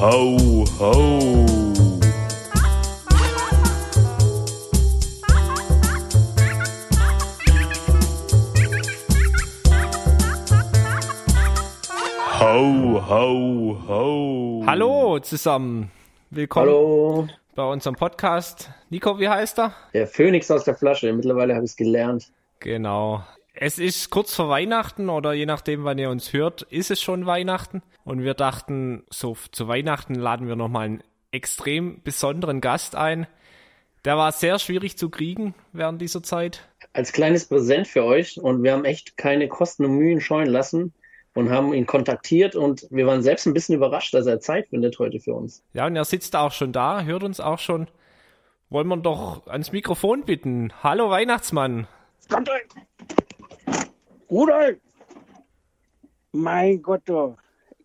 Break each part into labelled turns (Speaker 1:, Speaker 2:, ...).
Speaker 1: ho, ho. Ho, ho, ho.
Speaker 2: Hallo zusammen. Willkommen
Speaker 3: Hallo,
Speaker 2: bei unserem Podcast. Nico, wie heißt er?
Speaker 3: der Phönix aus der Flasche. Mittlerweile habe ich es gelernt.
Speaker 2: Genau. Es ist kurz vor Weihnachten oder je nachdem, wann ihr uns hört, ist es schon Weihnachten. Und wir dachten, so zu Weihnachten laden wir nochmal einen extrem besonderen Gast ein. Der war sehr schwierig zu kriegen während dieser Zeit.
Speaker 3: Als kleines Präsent für euch und wir haben echt keine Kosten und Mühen scheuen lassen und haben ihn kontaktiert und wir waren selbst ein bisschen überrascht, dass er Zeit findet heute für uns.
Speaker 2: Ja, und er sitzt auch schon da, hört uns auch schon. Wollen wir ihn doch ans Mikrofon bitten. Hallo Weihnachtsmann.
Speaker 4: Rudolf! Mein Gott.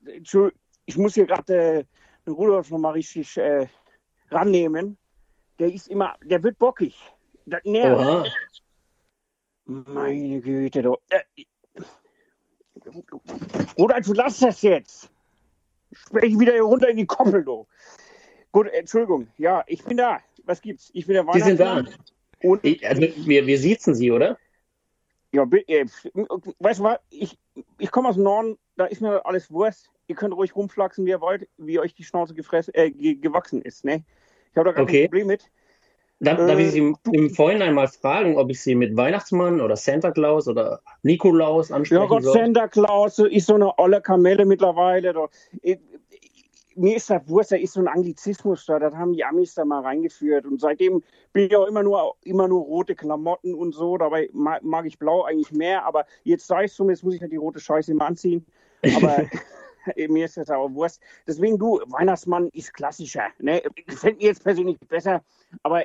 Speaker 4: Entschu- ich muss hier gerade äh, den Rudolf nochmal richtig äh, rannehmen. Der ist immer, der wird bockig. Das nervt.
Speaker 3: Oha,
Speaker 4: Meine Güte, du. Äh, Rudolf, du lass das jetzt. Sprech wieder hier runter in die Koppel, du. Gut, Entschuldigung. Ja, ich bin da. Was gibt's? Ich bin der
Speaker 3: die sind da.
Speaker 4: Weihnachtsmann. Und
Speaker 3: Ich, also wir, wir siezen sie, oder?
Speaker 4: Ja, äh, weißt du was, ich, ich komme aus dem Norden, da ist mir alles Wurst. Ihr könnt ruhig rumflaxen, wie ihr wollt, wie euch die Schnauze gefressen, äh, ge gewachsen ist. Ne? Ich habe da gar
Speaker 3: Okay.
Speaker 4: kein Problem mit.
Speaker 3: Darf, darf ich
Speaker 4: Äh,
Speaker 3: Sie im, im Vorhinein mal fragen, ob ich Sie mit Weihnachtsmann oder Santa Claus oder Nikolaus
Speaker 4: Ja
Speaker 3: ansprechen
Speaker 4: Gott,
Speaker 3: soll?
Speaker 4: Santa Claus ist so eine olle Kamelle mittlerweile. Mir ist das Wurst, da ist so ein Anglizismus da, das haben die Amis da mal reingeführt. Und seitdem bin ich auch immer nur, immer nur rote Klamotten und so. Dabei mag, mag ich blau eigentlich mehr, aber jetzt sei es so, jetzt muss ich halt die rote Scheiße immer anziehen. Aber mir ist das auch Wurst. Deswegen, du, Weihnachtsmann ist klassischer. Ne? Gefällt mir jetzt persönlich besser, aber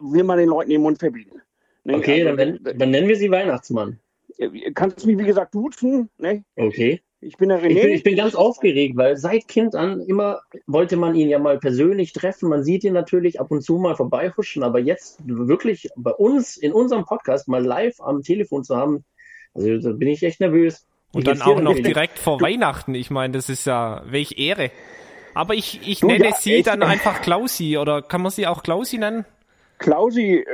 Speaker 4: will man den Leuten den Mund verbieten. Ne?
Speaker 3: Okay,
Speaker 4: Also,
Speaker 3: dann, dann nennen wir Sie Weihnachtsmann.
Speaker 4: äh, kannst du mich, wie gesagt, duzen. Ne?
Speaker 3: Okay.
Speaker 4: Ich bin der René.
Speaker 3: Ich bin, ich bin ganz aufgeregt, weil seit Kind an immer wollte man ihn ja mal persönlich treffen. Man sieht ihn natürlich ab und zu mal vorbeihuschen, aber jetzt wirklich bei uns in unserem Podcast mal live am Telefon zu haben, also da bin ich echt nervös.
Speaker 2: Und dann auch noch direkt vor Weihnachten. Ich meine, das ist ja welch Ehre. Aber ich, ich
Speaker 4: Du,
Speaker 2: nenne
Speaker 4: ja,
Speaker 2: sie
Speaker 4: echt.
Speaker 2: dann einfach Klausi oder kann man sie auch Klausi nennen?
Speaker 4: Klausi,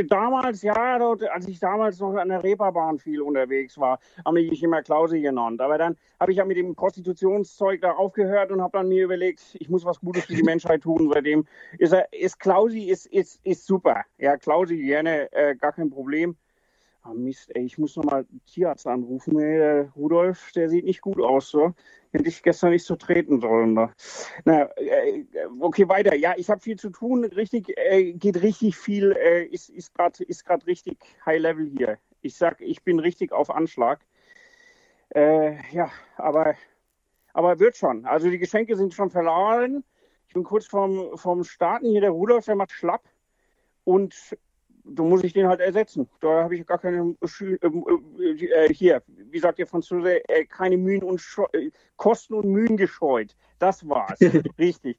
Speaker 4: ich damals, ja, dort, als ich damals noch an der Reeperbahn viel unterwegs war, haben die mich immer Klausi genannt. Aber dann habe ich ja mit dem Prostitutionszeug da aufgehört und habe dann mir überlegt, ich muss was Gutes für die Menschheit tun. Seitdem ist er, ist Klausi ist, ist, ist super. Ja, Klausi gerne, äh, gar kein Problem. Ah, Mist, ey, ich muss nochmal Tierarzt anrufen. Ey, der Rudolf, der sieht nicht gut aus, so. Hätte ich gestern nicht so treten sollen. Da. Na, äh, okay, weiter. Ja, ich habe viel zu tun. Richtig, äh, geht richtig viel. Äh, ist ist gerade ist grad richtig High Level hier. Ich sag, ich bin richtig auf Anschlag. Äh, ja, aber, aber wird schon. Also die Geschenke sind schon verladen. Ich bin kurz vorm, vorm Starten hier. Der Rudolf, der macht schlapp. Und da muss ich den halt ersetzen. Da habe ich gar keine ähm, äh, äh, hier, wie sagt der Franzose, äh, keine Mühen und Scho äh, Kosten und Mühen gescheut. Das war's. Richtig.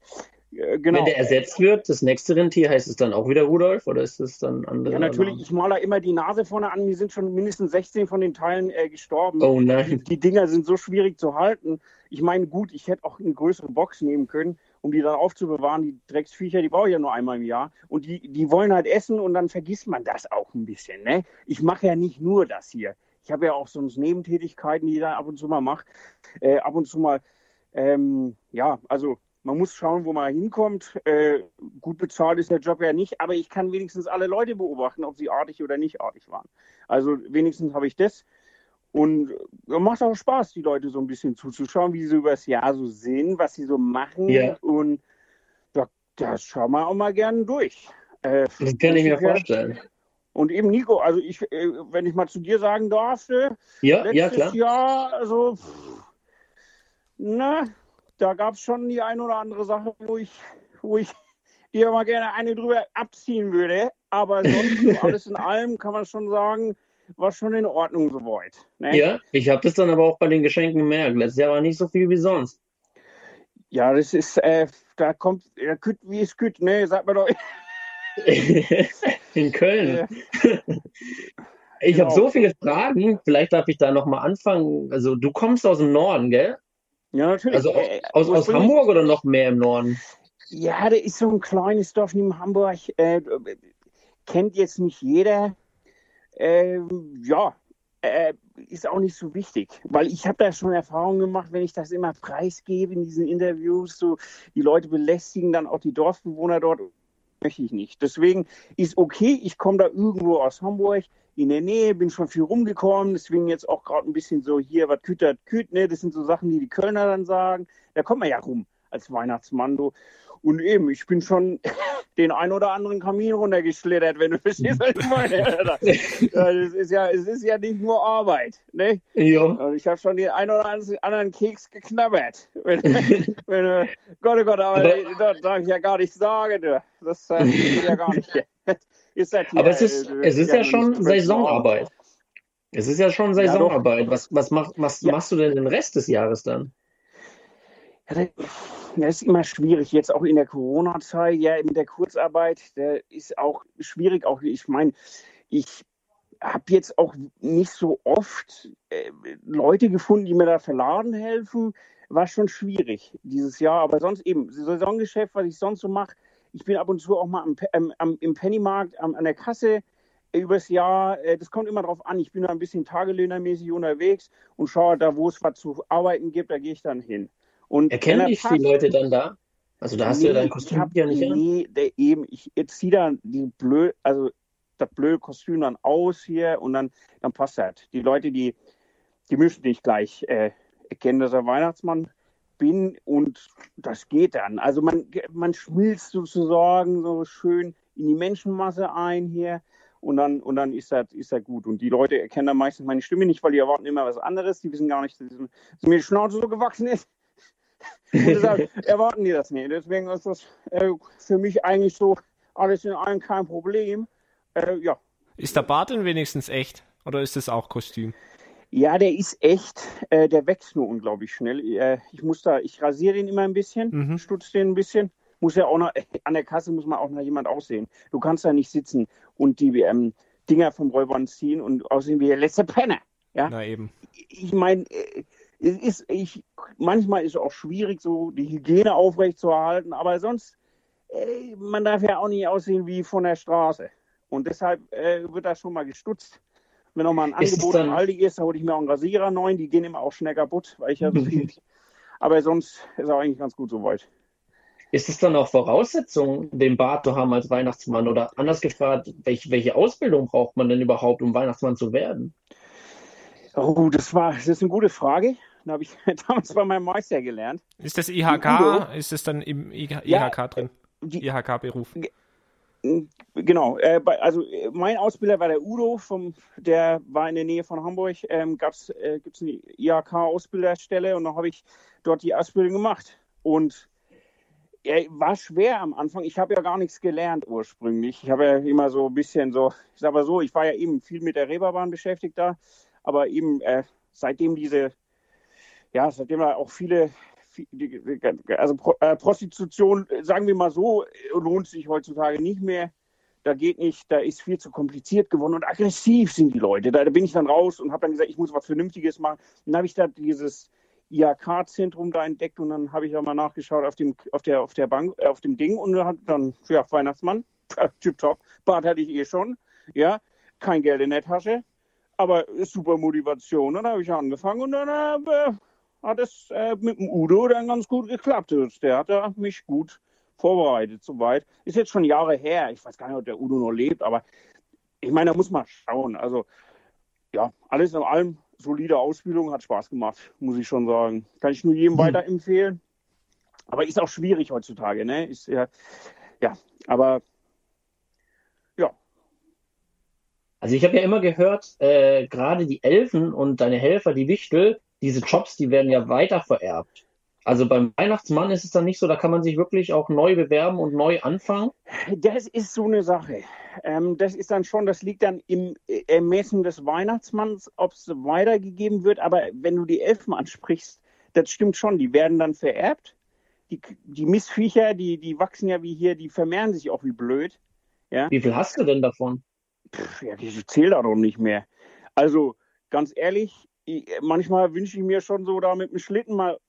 Speaker 4: Äh, genau.
Speaker 3: Wenn der ersetzt wird, das nächste Rentier, heißt es dann auch wieder Rudolf oder ist es dann andere?
Speaker 4: ja, natürlich, ich male da immer die Nase vorne an. Mir sind schon mindestens 16 von den Teilen äh, gestorben.
Speaker 3: Oh nein.
Speaker 4: Die Dinger sind so schwierig zu halten. Ich meine, gut, ich hätte auch eine größere Box nehmen können, um die dann aufzubewahren. Die Drecksviecher, die brauche ich ja nur einmal im Jahr. Und die, die wollen halt essen und dann vergisst man das auch ein bisschen. Ne? Ich mache ja nicht nur das hier. Ich habe ja auch sonst Nebentätigkeiten, die ich dann ab und zu mal mache. Äh, ab und zu mal, ähm, ja, also man muss schauen, wo man hinkommt. Äh, gut bezahlt ist der Job ja nicht, aber ich kann wenigstens alle Leute beobachten, ob sie artig oder nicht artig waren. Also wenigstens habe ich das. Und äh, macht auch Spaß, die Leute so ein bisschen zuzuschauen, wie sie so übers Jahr so sind, was sie so machen.
Speaker 3: Ja.
Speaker 4: Und da, das schauen wir auch mal gerne durch. Äh,
Speaker 3: Das kann ich mir
Speaker 4: ja.
Speaker 3: vorstellen.
Speaker 4: Und eben Nico, also ich, äh, wenn ich mal zu dir sagen darf, äh,
Speaker 3: Ja, ja,
Speaker 4: letztes
Speaker 3: klar.
Speaker 4: Jahr, also, pff, na, da gab es schon die ein oder andere Sache, wo ich, wo ich dir mal gerne eine drüber abziehen würde. Aber sonst so alles in allem kann man schon sagen, war schon in Ordnung soweit. Ne?
Speaker 3: Ja, ich habe das dann aber auch bei den Geschenken gemerkt. Letztes Jahr war nicht so viel wie sonst.
Speaker 4: Ja, das ist, äh, da kommt, ja, küt wie es küt, ne, sagt man doch.
Speaker 3: In Köln.
Speaker 4: Äh,
Speaker 3: Ich habe
Speaker 4: genau.
Speaker 3: so viele Fragen. Vielleicht darf ich da nochmal anfangen. Also, du kommst aus dem Norden, gell?
Speaker 4: Ja, natürlich.
Speaker 3: Also
Speaker 4: Äh,
Speaker 3: aus, aus Hamburg oder noch mehr im Norden?
Speaker 4: Ja, da ist so ein kleines Dorf neben Hamburg. Äh, kennt jetzt nicht jeder. Ähm, ja, äh, ist auch nicht so wichtig, weil ich habe da schon Erfahrungen gemacht, wenn ich das immer preisgebe in diesen Interviews, so die Leute belästigen dann auch die Dorfbewohner dort, möchte ich nicht. Deswegen ist okay, ich komme da irgendwo aus Hamburg in der Nähe, bin schon viel rumgekommen, deswegen jetzt auch gerade ein bisschen so hier, was kütert, küt, ne? Das sind so Sachen, die die Kölner dann sagen. Da kommt man ja rum als Weihnachtsmann. Du. Und eben, ich bin schon den ein oder anderen Kamin runtergeschlittert, wenn du verstehst, was ich meine. Alter. Ja, das ist ja, es ist ja nicht nur Arbeit. Ne?
Speaker 3: Ja.
Speaker 4: Und ich habe schon den ein oder anderen Keks geknabbert. Wenn, wenn, Gott, oh Gott, aber das darf ich ja gar nicht sagen. Du. Das äh, geht ja gar nicht. Ist das hier,
Speaker 3: Aber es ist,
Speaker 4: äh,
Speaker 3: es ist ja
Speaker 4: nicht
Speaker 3: schon Saisonarbeit. Es ist ja schon. Saisonarbeit. Was, was, mach, was
Speaker 4: Ja.
Speaker 3: machst du denn den Rest des Jahres dann?
Speaker 4: Ja, das ist immer schwierig, jetzt auch in der Corona-Zeit, ja, mit der Kurzarbeit, der ist auch schwierig. Auch ich meine, ich habe jetzt auch nicht so oft äh, Leute gefunden, die mir da verladen helfen. War schon schwierig dieses Jahr, aber sonst eben Saisongeschäft, was ich sonst so mache. Ich bin ab und zu auch mal am, ähm, am, im Pennymarkt am, an der Kasse äh, übers Jahr. Äh, das kommt immer drauf an. Ich bin da ein bisschen tagelöhnermäßig unterwegs und schaue da, wo es was zu arbeiten gibt, da gehe ich dann hin. Und
Speaker 3: Erkennen
Speaker 4: er
Speaker 3: dich die Leute dann da? Also da hast du ja dein
Speaker 4: ich
Speaker 3: Kostüm
Speaker 4: hab-
Speaker 3: ja nicht.
Speaker 4: Nee, der, eben, ich jetzt ziehe da die blöd, also das blöde Kostüm dann aus hier und dann, dann passt das. Die Leute, die, die müssen nicht gleich äh, erkennen, dass er Weihnachtsmann bin und das geht dann. Also man, man schmilzt sozusagen so schön in die Menschenmasse ein hier und dann, und dann ist das, ist das gut. Und die Leute erkennen dann meistens meine Stimme nicht, weil die erwarten immer was anderes. Die wissen gar nicht, dass mir die Schnauze so gewachsen ist. Und deshalb erwarten die das nicht. Deswegen ist das äh, für mich eigentlich so alles in allem kein Problem. Äh, ja.
Speaker 2: Ist der Bart denn wenigstens echt? Oder ist das auch Kostüm?
Speaker 4: ja, der ist echt, äh, der wächst nur unglaublich schnell. Äh, ich muss da, ich rasiere den immer ein bisschen,
Speaker 2: Mhm.
Speaker 4: stutze den ein bisschen. Muss ja auch noch, an der Kasse muss man auch noch jemand aussehen. Du kannst da nicht sitzen und die ähm, Dinger vom Rollband ziehen und aussehen wie der letzte Penner. Ja?
Speaker 2: Na eben.
Speaker 4: ich meine, äh, es ist, ich, manchmal ist es auch schwierig, so die Hygiene aufrechtzuerhalten, aber sonst, äh, man darf ja auch nicht aussehen wie von der Straße. Und deshalb äh, wird das schon mal gestutzt. Wenn noch mal ein
Speaker 3: Ist
Speaker 4: Angebot im Aldi ist, dann hole ich mir auch einen Rasierer neuen, die gehen immer auch schnell kaputt, weil ich ja so viel. aber sonst ist er eigentlich ganz gut soweit.
Speaker 3: Ist es dann auch Voraussetzung, den Bart zu haben als Weihnachtsmann? Oder anders gefragt, welche, welche Ausbildung braucht man denn überhaupt, um Weihnachtsmann zu werden?
Speaker 4: Oh, das war, das ist eine gute Frage. Da habe ich damals bei meinem Meister gelernt.
Speaker 2: Ist das IHK? Ist das dann im IH
Speaker 4: Ja,
Speaker 2: IHK drin?
Speaker 4: Die,
Speaker 2: IHK-Beruf?
Speaker 4: Genau, äh, also äh, mein Ausbilder war der Udo, vom, der war in der Nähe von Hamburg. Ähm, gab's, äh, Gibt es eine IHK-Ausbilderstelle und dann habe ich dort die Ausbildung gemacht. Und ja, war schwer am Anfang. Ich habe ja gar nichts gelernt ursprünglich. Ich habe ja immer so ein bisschen so, ich sage mal so, ich war ja eben viel mit der Reeperbahn beschäftigt da, aber eben äh, seitdem diese, ja, seitdem da auch viele, also äh, Prostitution, äh, sagen wir mal so, äh, lohnt sich heutzutage nicht mehr. Da geht nicht, da ist viel zu kompliziert geworden und aggressiv sind die Leute. Da, bin ich dann raus und habe dann gesagt, ich muss was Vernünftiges machen. Dann habe ich da dieses IHK-Zentrum da entdeckt und dann habe ich da mal nachgeschaut auf dem, auf der, auf der Bank, auf dem Ding und dann, dann ja, Weihnachtsmann, tipptopp, Bart hatte ich eh schon, ja, kein Geld in der Tasche, aber super Motivation. Und dann habe ich angefangen und dann äh, hat es äh, mit dem Udo dann ganz gut geklappt. Der hat mich gut vorbereitet, soweit. Ist jetzt schon Jahre her. Ich weiß gar nicht, ob der Udo noch lebt, aber ich meine, da muss man schauen. Also, ja, alles in allem solide Ausbildung, hat Spaß gemacht, muss ich schon sagen. Kann ich nur jedem
Speaker 3: Hm.
Speaker 4: weiterempfehlen. Aber ist auch schwierig heutzutage, ne? Ist ja, ja, aber ja,
Speaker 3: Also ich habe ja immer gehört, äh, gerade die Elfen und deine Helfer, die Wichtel, diese Jobs, die werden ja weiter vererbt. Also beim Weihnachtsmann ist es dann nicht so, da kann man sich wirklich auch neu bewerben und neu anfangen.
Speaker 4: Das ist so eine Sache. Ähm, das ist dann schon, das liegt dann im Ermessen des Weihnachtsmanns, ob es weitergegeben wird. Aber wenn du die Elfen ansprichst, das stimmt schon, die werden dann vererbt. Die, die Missviecher, die, die wachsen ja wie hier, die vermehren sich auch wie blöd.
Speaker 3: Wie viel hast du denn davon?
Speaker 4: Pff, ja, die zählen darum nicht mehr. Also ganz ehrlich, ich, manchmal wünsche ich mir schon so da mit dem Schlitten mal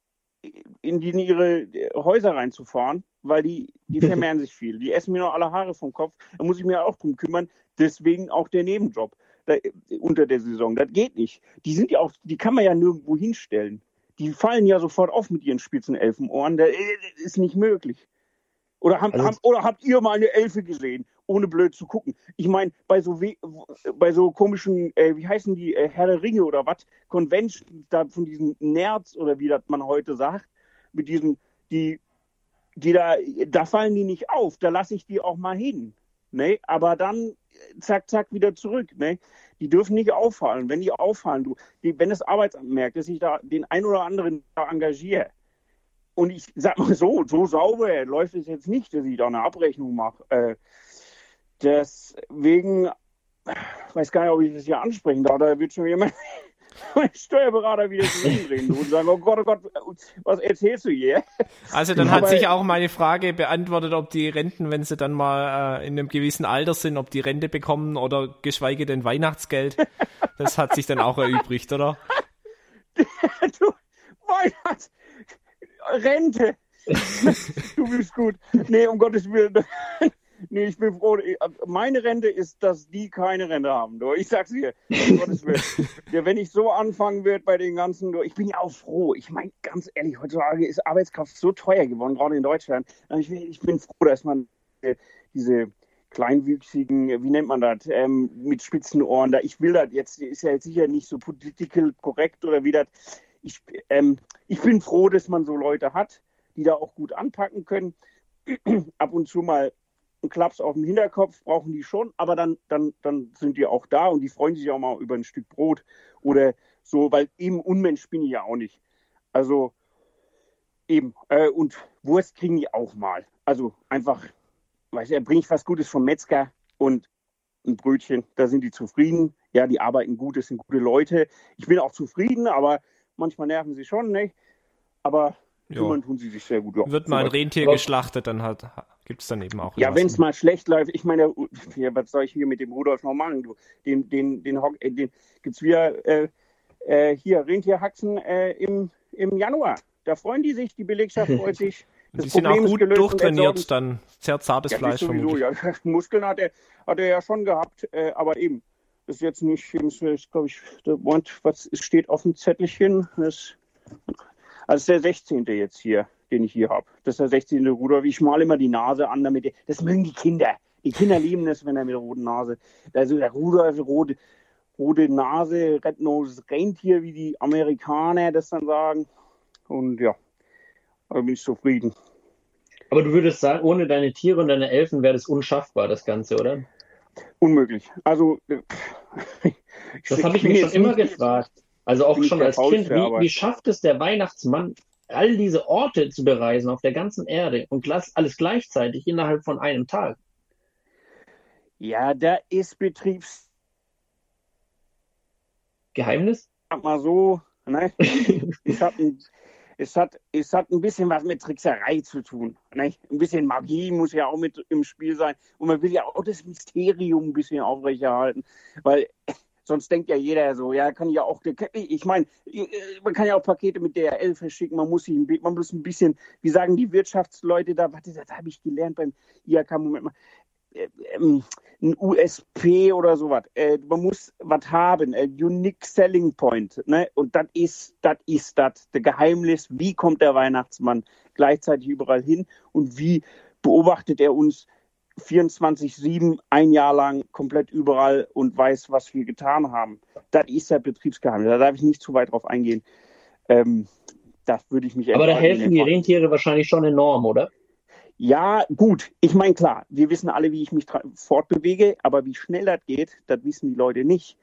Speaker 4: in, die, in ihre Häuser reinzufahren, weil die, die vermehren sich viel. Die essen mir noch alle Haare vom Kopf. Da muss ich mir auch drum kümmern. Deswegen auch der Nebenjob da, unter der Saison. Das geht nicht. Die sind ja auch, die kann man ja nirgendwo hinstellen. Die fallen ja sofort auf mit ihren spitzen Elfenohren. Das ist nicht möglich. Oder, haben, also, haben, oder habt ihr mal eine Elfe gesehen, ohne blöd zu gucken? Ich meine, bei so bei so komischen, äh, wie heißen die, äh, Herr der Ringe oder was, Convention, da von diesen Nerds oder wie das man heute sagt, mit diesen, die, die da, da fallen die nicht auf, da lasse ich die auch mal hin. Ne? Aber dann zack, zack, wieder zurück. Ne? Die dürfen nicht auffallen. Wenn die auffallen, du, die, wenn das Arbeitsamt merkt, dass ich da den ein oder anderen da engagiere, und ich sag mal so, so sauber läuft es jetzt nicht, dass ich da eine Abrechnung mache. Äh, deswegen, weiß gar nicht, ob ich das hier ansprechen darf, da wird schon jemand, mein Steuerberater wieder drehen und sagen, oh Gott, oh Gott, was erzählst du hier?
Speaker 2: Also dann hat sich auch meine Frage beantwortet, ob die Renten, wenn sie dann mal äh, in einem gewissen Alter sind, ob die Rente bekommen oder geschweige denn Weihnachtsgeld. Das hat sich dann auch erübrigt, oder?
Speaker 4: du, Weihnachts Rente. du bist gut. Nee, um Gottes Willen. Nee, ich bin froh. Meine Rente ist, dass die keine Rente haben. Du. Ich sag's dir. Um Gottes Willen. Ja, wenn ich so anfangen würde bei den ganzen, du, ich bin ja auch froh. Ich meine, ganz ehrlich, heutzutage ist Arbeitskraft so teuer geworden, gerade in Deutschland. Ich, ich bin froh, dass man äh, diese kleinwüchsigen, wie nennt man das, ähm, mit spitzen Ohren da. Ich will das jetzt, ist ja jetzt sicher nicht so political korrekt oder wie das ich, ähm, ich bin froh, dass man so Leute hat, die da auch gut anpacken können. Ab und zu mal einen Klaps auf dem Hinterkopf brauchen die schon, aber dann, dann, dann sind die auch da und die freuen sich auch mal über ein Stück Brot oder so, weil eben Unmensch bin ich ja auch nicht. Also eben, äh, und Wurst kriegen die auch mal. Also einfach, weiß ich, bringe ich was Gutes vom Metzger und ein Brötchen, da sind die zufrieden. Ja, die arbeiten gut, das sind gute Leute. Ich bin auch zufrieden, aber Manchmal nerven sie schon, ne? Aber kümmern tun sie sich sehr gut.
Speaker 2: Ja, Wird mal ein Rentier geschlachtet, dann halt, gibt es dann eben auch.
Speaker 4: Ja, wenn es mal schlecht läuft, ich meine, ja, was soll ich hier mit dem Rudolf noch machen? Du, den, den, den, äh, den, den gibt es wieder äh, äh, hier Rentierhaxen äh, im, im Januar. Da freuen die sich, die Belegschaft freut sich.
Speaker 2: Das die sind auch gut durchtrainiert, dann sehr zartes
Speaker 4: ja,
Speaker 2: Fleisch
Speaker 4: sowieso, ja. Muskeln hat er, hat er ja schon gehabt, äh, aber eben ist jetzt nicht, ich glaube ich, der Moment, was steht auf dem Zettelchen? Das, also der 16. jetzt hier, den ich hier habe. Das ist der 16. Rudolf. Ich male immer die Nase an, damit, das mögen die Kinder. Die Kinder lieben es, wenn er mit der roten Nase, also der Rudolf, rote, rote Nase, Red Nose Rentier, wie die Amerikaner das dann sagen. Und ja, da bin ich zufrieden.
Speaker 3: Aber du würdest sagen, ohne deine Tiere und deine Elfen wäre das unschaffbar, das Ganze, oder?
Speaker 4: Unmöglich. Also,
Speaker 3: äh, das habe ich mich schon immer gefragt. Also auch schon als Kind, wie, wie schafft es der Weihnachtsmann, all diese Orte zu bereisen auf der ganzen Erde und alles gleichzeitig innerhalb von einem Tag?
Speaker 4: Ja, da ist Betriebs.
Speaker 3: Geheimnis?
Speaker 4: Sag mal so, ne? ich habe ein es hat, es hat ein bisschen was mit Trickserei zu tun. Nicht? Ein bisschen Magie muss ja auch mit im Spiel sein. Und man will ja auch das Mysterium ein bisschen aufrechterhalten. Weil sonst denkt ja jeder so, ja, kann ja auch, ich meine, man kann ja auch Pakete mit DRL verschicken, man muss, sich, man muss ein bisschen, wie sagen die Wirtschaftsleute da, warte, das habe ich gelernt beim IAK, Moment mal, ähm, ein USP oder sowas. Äh, man muss was haben, ein Unique Selling Point. Ne? Und das ist das ist das, Geheimnis, wie kommt der Weihnachtsmann gleichzeitig überall hin und wie beobachtet er uns 24-7 ein Jahr lang komplett überall und weiß, was wir getan haben. Das ist der Betriebsgeheimnis. Da darf ich nicht zu weit drauf eingehen. Ähm, das würde ich mich
Speaker 3: Aber da helfen die Rentiere wahrscheinlich schon enorm, oder?
Speaker 4: Ja, gut. Ich meine, klar, wir wissen alle, wie ich mich fortbewege, aber wie schnell das geht, das wissen die Leute nicht.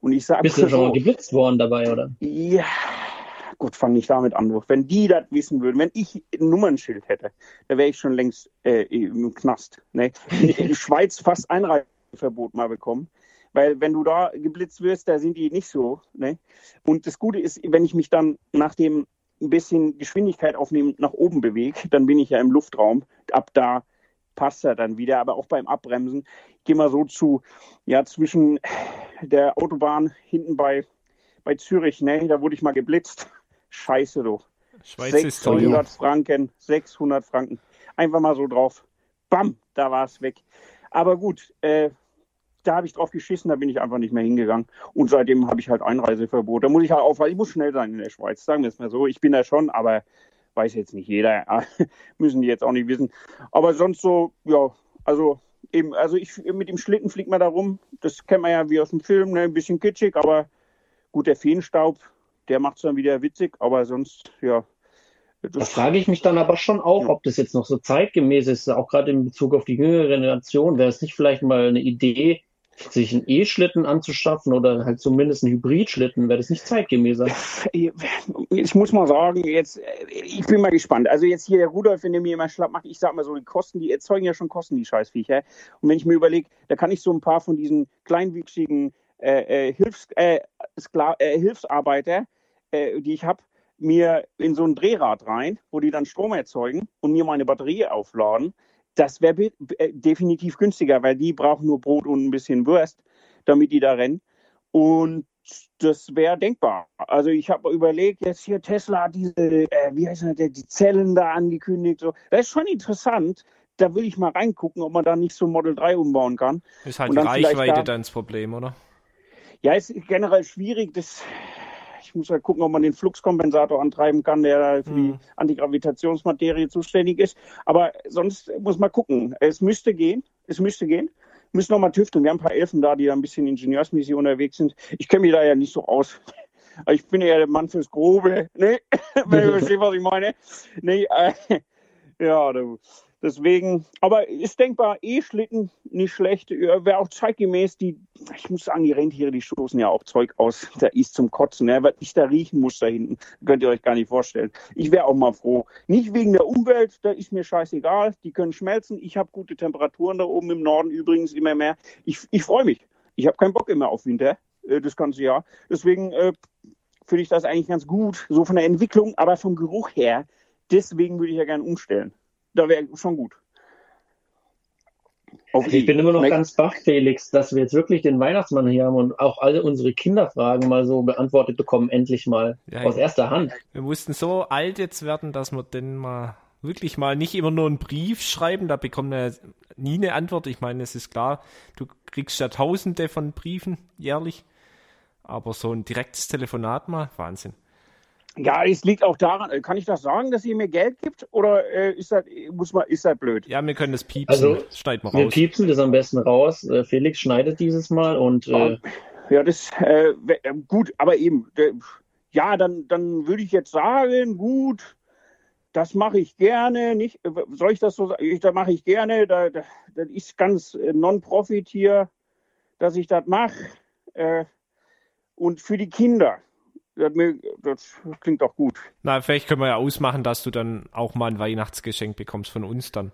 Speaker 4: Und ich sage.
Speaker 3: Bist du schon mal geblitzt worden dabei, oder?
Speaker 4: Ja, gut, fange nicht damit an. Wenn die das wissen würden, wenn ich ein Nummernschild hätte, da wäre ich schon längst äh, im Knast. Ne? In Schweiz fast Einreiseverbot mal bekommen. Weil wenn du da geblitzt wirst, da sind die nicht so. Ne? Und das Gute ist, wenn ich mich dann nach dem ein bisschen Geschwindigkeit aufnehmen, nach oben bewege, dann bin ich ja im Luftraum. Ab da passt er dann wieder. Aber auch beim Abbremsen, ich gehe mal so zu, ja, zwischen der Autobahn hinten bei, bei Zürich, ne, da wurde ich mal geblitzt. Scheiße, du.
Speaker 2: Schweiz ist teuer.
Speaker 4: 600 Franken, 600 Franken. Einfach mal so drauf. Bam, da war es weg. Aber gut, äh, da habe ich drauf geschissen, da bin ich einfach nicht mehr hingegangen. Und seitdem habe ich halt Einreiseverbot. Da muss ich halt aufpassen, ich muss schnell sein in der Schweiz, sagen wir es mal so. Ich bin da schon, aber weiß jetzt nicht jeder. Müssen die jetzt auch nicht wissen. Aber sonst so, ja, also eben, also ich mit dem Schlitten fliegt man da rum. Das kennt man ja wie aus dem Film, ne? ein bisschen kitschig, aber gut, der Feenstaub, der macht es dann wieder witzig, aber sonst, ja.
Speaker 3: Da frage ich mich dann aber schon auch,
Speaker 4: Ja.
Speaker 3: ob das jetzt noch so zeitgemäß ist, auch gerade in Bezug auf die jüngere Generation. Wäre es nicht vielleicht mal eine Idee, sich einen E-Schlitten anzuschaffen oder halt zumindest einen Hybridschlitten? Wäre das nicht zeitgemäßer?
Speaker 4: Ich muss mal sagen, jetzt, ich bin mal gespannt. Also jetzt hier der Rudolf, wenn der mir immer schlapp macht, ich sag mal so, die Kosten, die erzeugen ja schon Kosten, die Scheißviecher. Und wenn ich mir überlege, da kann ich so ein paar von diesen kleinwüchsigen äh, äh, Hilfs, äh, äh, Hilfsarbeiter, äh, die ich habe, mir in so ein Drehrad rein, wo die dann Strom erzeugen und mir meine Batterie aufladen, das wäre äh, definitiv günstiger, weil die brauchen nur Brot und ein bisschen Wurst, damit die da rennen. Und das wäre denkbar. Also ich habe überlegt, jetzt hier Tesla hat diese, äh, wie heißt das, die Zellen da angekündigt. So. Das ist schon interessant. Da will ich mal reingucken, ob man da nicht so Model 3 umbauen kann.
Speaker 2: Ist halt die Reichweite
Speaker 4: da-
Speaker 2: dann das Problem, oder?
Speaker 4: Ja, ist generell schwierig. Das, ich muss halt gucken, ob man den Fluxkompensator antreiben kann, der da für die
Speaker 2: Mhm.
Speaker 4: Antigravitationsmaterie zuständig ist. Aber sonst muss man gucken. Es müsste gehen. Es müsste gehen. Wir müssen noch mal tüfteln. Wir haben ein paar Elfen da, die da ein bisschen ingenieursmäßig unterwegs sind. Ich kenne mich da ja nicht so aus. Ich bin ja der Mann fürs Grobe. Ne? Wenn ihr versteht, was ich meine. Nee, äh, ja, du. Deswegen, aber ist denkbar, E-Schlitten nicht schlecht. Wäre auch zeitgemäß, die, ich muss sagen, die Rentiere, die stoßen ja auch Zeug aus. Da ist zum Kotzen. Ja, was ich da riechen muss da hinten, könnt ihr euch gar nicht vorstellen. Ich wäre auch mal froh. Nicht wegen der Umwelt, da ist mir scheißegal. Die können schmelzen. Ich habe gute Temperaturen da oben im Norden übrigens immer mehr. Ich, ich freue mich. Ich habe keinen Bock immer auf Winter, äh, das ganze Jahr. Deswegen äh, finde ich das eigentlich ganz gut, so von der Entwicklung, aber vom Geruch her. Deswegen würde ich ja gerne umstellen. Da wäre schon gut.
Speaker 3: Also ich
Speaker 4: E.
Speaker 3: bin immer noch ganz baff, Felix, dass wir jetzt wirklich den Weihnachtsmann hier haben und auch alle unsere Kinderfragen mal so beantwortet bekommen, endlich mal
Speaker 2: Ja,
Speaker 3: aus
Speaker 2: ja.
Speaker 3: erster Hand.
Speaker 2: Wir mussten so alt jetzt werden, dass wir denn mal wirklich mal nicht immer nur einen Brief schreiben, da bekommt man ja nie eine Antwort. Ich meine, es ist klar, du kriegst ja tausende von Briefen jährlich, aber so ein direktes Telefonat mal, Wahnsinn.
Speaker 4: Ja, es liegt auch daran, äh, kann ich das sagen, dass ihr mir Geld gibt? Oder äh, ist, das, muss man, ist das blöd?
Speaker 2: Ja, wir können das piepsen,
Speaker 3: Also,
Speaker 2: das schneiden wir
Speaker 3: Wir
Speaker 2: raus.
Speaker 3: piepsen das am besten raus. Äh, Felix schneidet dieses Mal und äh,
Speaker 4: Ja, das, äh, äh, gut, aber eben, ja, dann, dann würde ich jetzt sagen, gut, das mache ich gerne, nicht, soll ich das so sagen? Ich, das mache ich gerne, da, da, das ist ganz Non-Profit hier, dass ich das mache. Äh, und für die Kinder, das, klingt doch gut.
Speaker 2: Na, vielleicht können wir ja ausmachen, dass du dann auch mal ein Weihnachtsgeschenk bekommst von uns dann.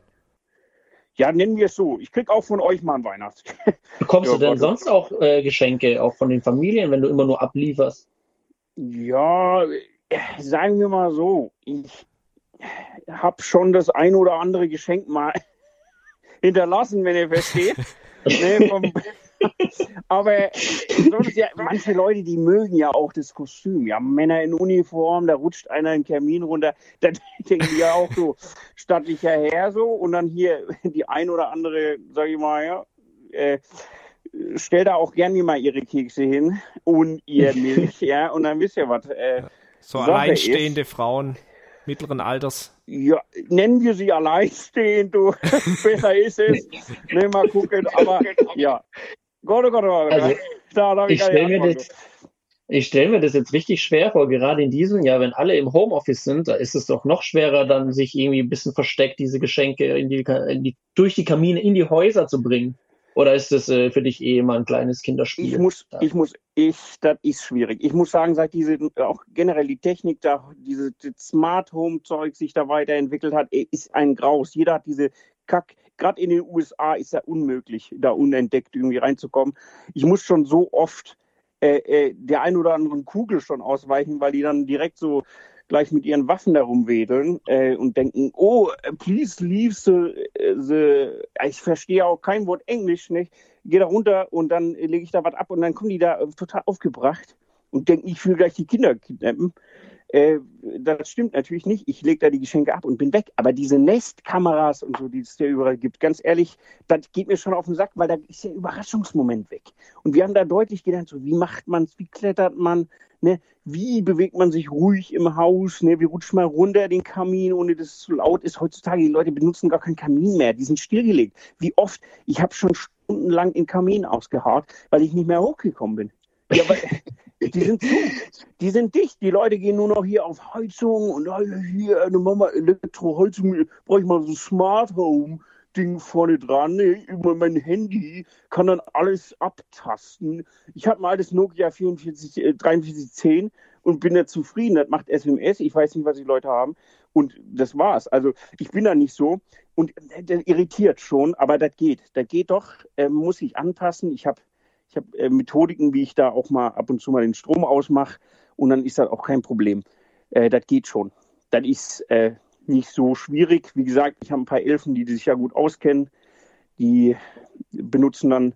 Speaker 4: Ja, nennen wir es so. Ich krieg auch von euch mal ein Weihnachtsgeschenk.
Speaker 3: bekommst
Speaker 4: Ja,
Speaker 3: du denn sonst auch äh, Geschenke, auch von den Familien, wenn du immer nur ablieferst?
Speaker 4: Ja, sagen wir mal so, ich habe schon das ein oder andere Geschenk mal hinterlassen, wenn ihr versteht. nee, vom, aber ja, manche Leute, die mögen ja auch das Kostüm. Ja, Männer in Uniform, da rutscht einer in den Kamin runter. Da denken die ja auch so stattlicher Herr so. Und dann hier die ein oder andere, sag ich mal, ja, äh, stellt da auch gerne mal ihre Kekse hin und ihr Milch, ja, und dann wisst ihr was. Äh,
Speaker 2: So
Speaker 4: Sache
Speaker 2: alleinstehende Frauen mittleren Alters.
Speaker 4: ja, nennen wir sie alleinstehend, du. Besser ist es. Ne, mal gucken, aber ja. Gott, oh Gott, oh Gott.
Speaker 3: Also,
Speaker 4: da
Speaker 3: Ich stelle mir, stell mir das jetzt richtig schwer vor, gerade in diesem Jahr, wenn alle im Homeoffice sind, da ist es doch noch schwerer, dann sich irgendwie ein bisschen versteckt diese Geschenke in die, in die, durch die Kamine in die Häuser zu bringen. Oder ist das äh, für dich eh mal ein kleines Kinderspiel?
Speaker 4: Ich muss,
Speaker 3: Ja.
Speaker 4: ich muss, ich, das ist schwierig. Ich muss sagen, seit diese, auch generell die Technik da, diese Smart Home Zeug sich da weiterentwickelt hat, ist ein Graus. Jeder hat diese Kack, gerade in den USA ist ja unmöglich, da unentdeckt irgendwie reinzukommen. Ich muss schon so oft äh, äh, der ein oder anderen Kugel schon ausweichen, weil die dann direkt so gleich mit ihren Waffen darum wedeln äh, und denken, oh, please leave the, the, ich verstehe auch kein Wort Englisch, nicht? Gehe da runter und dann lege ich da was ab und dann kommen die da äh, total aufgebracht und denken, ich will gleich die Kinder kidnappen. Äh, das stimmt natürlich nicht. Ich lege da die Geschenke ab und bin weg. Aber diese Nestkameras und so, die es ja überall gibt, ganz ehrlich, das geht mir schon auf den Sack, weil da ist der Überraschungsmoment weg. Und wir haben da deutlich gelernt, so wie macht man es, wie klettert man, ne? wie bewegt man sich ruhig im Haus, ne? wie rutscht man runter den Kamin, ohne dass es zu laut ist. Heutzutage, die Leute benutzen gar keinen Kamin mehr, die sind stillgelegt. Wie oft, ich habe schon stundenlang den Kamin ausgeharrt, weil ich nicht mehr hochgekommen bin. Ja, aber die sind zu. Die sind dicht. Die Leute gehen nur noch hier auf Heizung und hier, eine Mama Elektroheizung, brauche ich mal so Smart Home. Ding vorne dran, über mein Handy, kann dann alles abtasten. Ich habe mal das Nokia 44, äh, 4310 und bin da zufrieden. Das macht SMS. Ich weiß nicht, was die Leute haben. Und das war's. Also ich bin da nicht so. Und das irritiert schon, aber das geht. Das geht doch, äh, muss ich anpassen. Ich habe ich habe äh, Methodiken, wie ich da auch mal ab und zu mal den Strom ausmache und dann ist das auch kein Problem. Äh, das geht schon. Das ist äh, nicht so schwierig. Wie gesagt, ich habe ein paar Elfen, die, die sich ja gut auskennen. Die benutzen dann,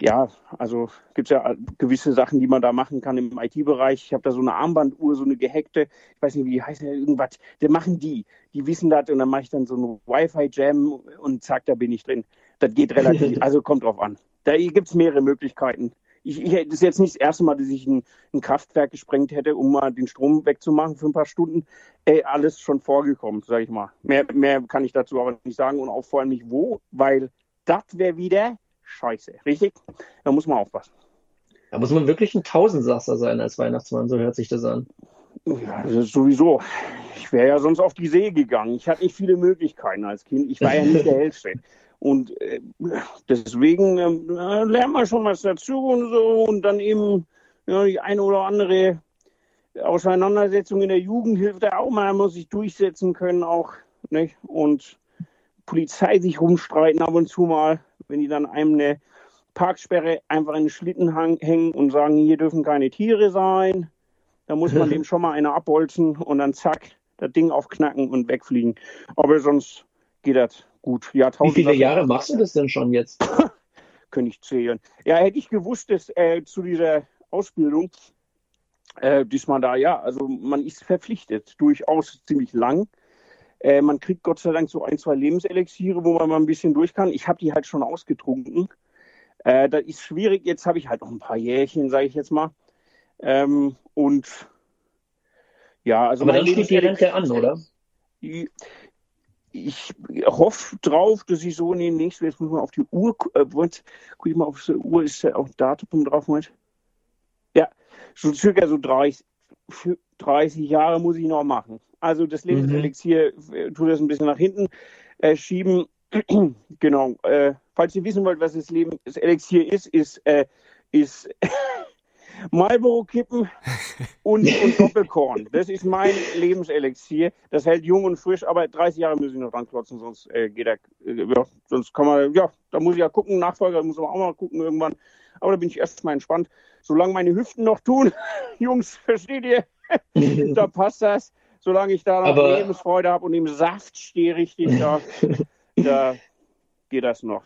Speaker 4: ja, also gibt es ja gewisse Sachen, die man da machen kann im IT-Bereich. Ich habe da so eine Armbanduhr, so eine gehackte, ich weiß nicht, wie die heißt, irgendwas. Die machen die. Die wissen das und dann mache ich dann so eine Wi-Fi-Jam und zack, da bin ich drin. Das geht relativ, also kommt drauf an. Da gibt es mehrere Möglichkeiten. Ich, ich, das ist jetzt nicht das erste Mal, dass ich ein, ein, Kraftwerk gesprengt hätte, um mal den Strom wegzumachen für ein paar Stunden. Ey, alles schon vorgekommen, sag ich mal. Mehr, mehr kann ich dazu aber nicht sagen und auch vor allem nicht wo, weil das wäre wieder scheiße. Richtig? Da muss man aufpassen.
Speaker 3: Da muss man wirklich ein Tausendsasser sein als Weihnachtsmann, so hört sich das an.
Speaker 4: Ja, das sowieso. Ich wäre ja sonst auf die See gegangen. Ich hatte nicht viele Möglichkeiten als Kind. Ich war ja nicht der Hellste. Und äh, deswegen äh, lernt man schon was dazu und so. Und dann eben ja, die eine oder andere Auseinandersetzung in der Jugend hilft ja auch mal. Man muss sich durchsetzen können auch. Nicht? Und Polizei sich rumstreiten ab und zu mal, wenn die dann einem eine Parksperre einfach in den Schlitten hängen und sagen, hier dürfen keine Tiere sein. Da muss man dem schon mal eine abholzen und dann zack, das Ding aufknacken und wegfliegen. Aber sonst geht das gut.
Speaker 3: Wie viele Jahre machst du das denn schon jetzt?
Speaker 4: Könnte ich zählen. Ja, hätte ich gewusst, dass äh, zu dieser Ausbildung, äh, diesmal da, ja, also man ist verpflichtet, durchaus ziemlich lang. Äh, man kriegt Gott sei Dank so ein, zwei Lebenselixiere, wo man mal ein bisschen durch kann. Ich habe die halt schon ausgetrunken. Äh, das ist schwierig. Jetzt habe ich halt noch ein paar Jährchen, sage ich jetzt mal. Ähm, und ja, also.
Speaker 3: Aber dann steht die Rente an, oder?
Speaker 4: Ich hoffe drauf, dass ich so in den nächsten, jetzt muss man auf die Uhr, äh, guck ich mal auf die Uhr, ist ja auch Datum drauf, Moment. Ja, so circa so 30, 30 Jahre muss ich noch machen. Also das Lebenselixier mhm. tut das ein bisschen nach hinten äh, schieben. genau. Äh, falls ihr wissen wollt, was das Lebenselixier ist, ist, äh, ist Marlboro-Kippen und, und Doppelkorn. Das ist mein Lebenselixier. Das hält jung und frisch, aber 30 Jahre muss ich noch dran klotzen, sonst äh, geht er, äh, ja, sonst kann man, ja, da muss ich ja gucken, Nachfolger muss man auch mal gucken irgendwann. Aber da bin ich erstmal entspannt. Solange meine Hüften noch tun, Jungs, versteht ihr? da passt das. Solange ich da noch aber... Lebensfreude habe und im Saft stehe richtig, da, da geht das noch.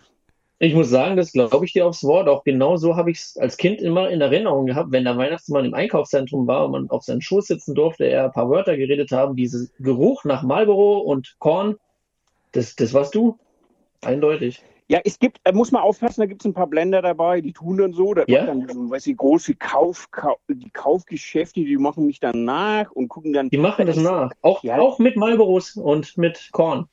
Speaker 3: Ich muss sagen, das glaube ich dir aufs Wort. Auch genau so habe ich es als Kind immer in Erinnerung gehabt, wenn der Weihnachtsmann im Einkaufszentrum war und man auf seinen Schoß sitzen durfte, er ein paar Wörter geredet haben, dieser Geruch nach Marlboro und Korn, das, das warst du. Eindeutig.
Speaker 4: Ja, es gibt, da muss man aufpassen, da gibt es ein paar Blender dabei, die tun dann so, da ja? dann so, weiß ich, große Kauf, Kauf, die Kaufgeschäfte, die machen mich dann nach und gucken dann.
Speaker 3: Die machen das nach. Auch, ja. auch mit Marlboros und mit Korn.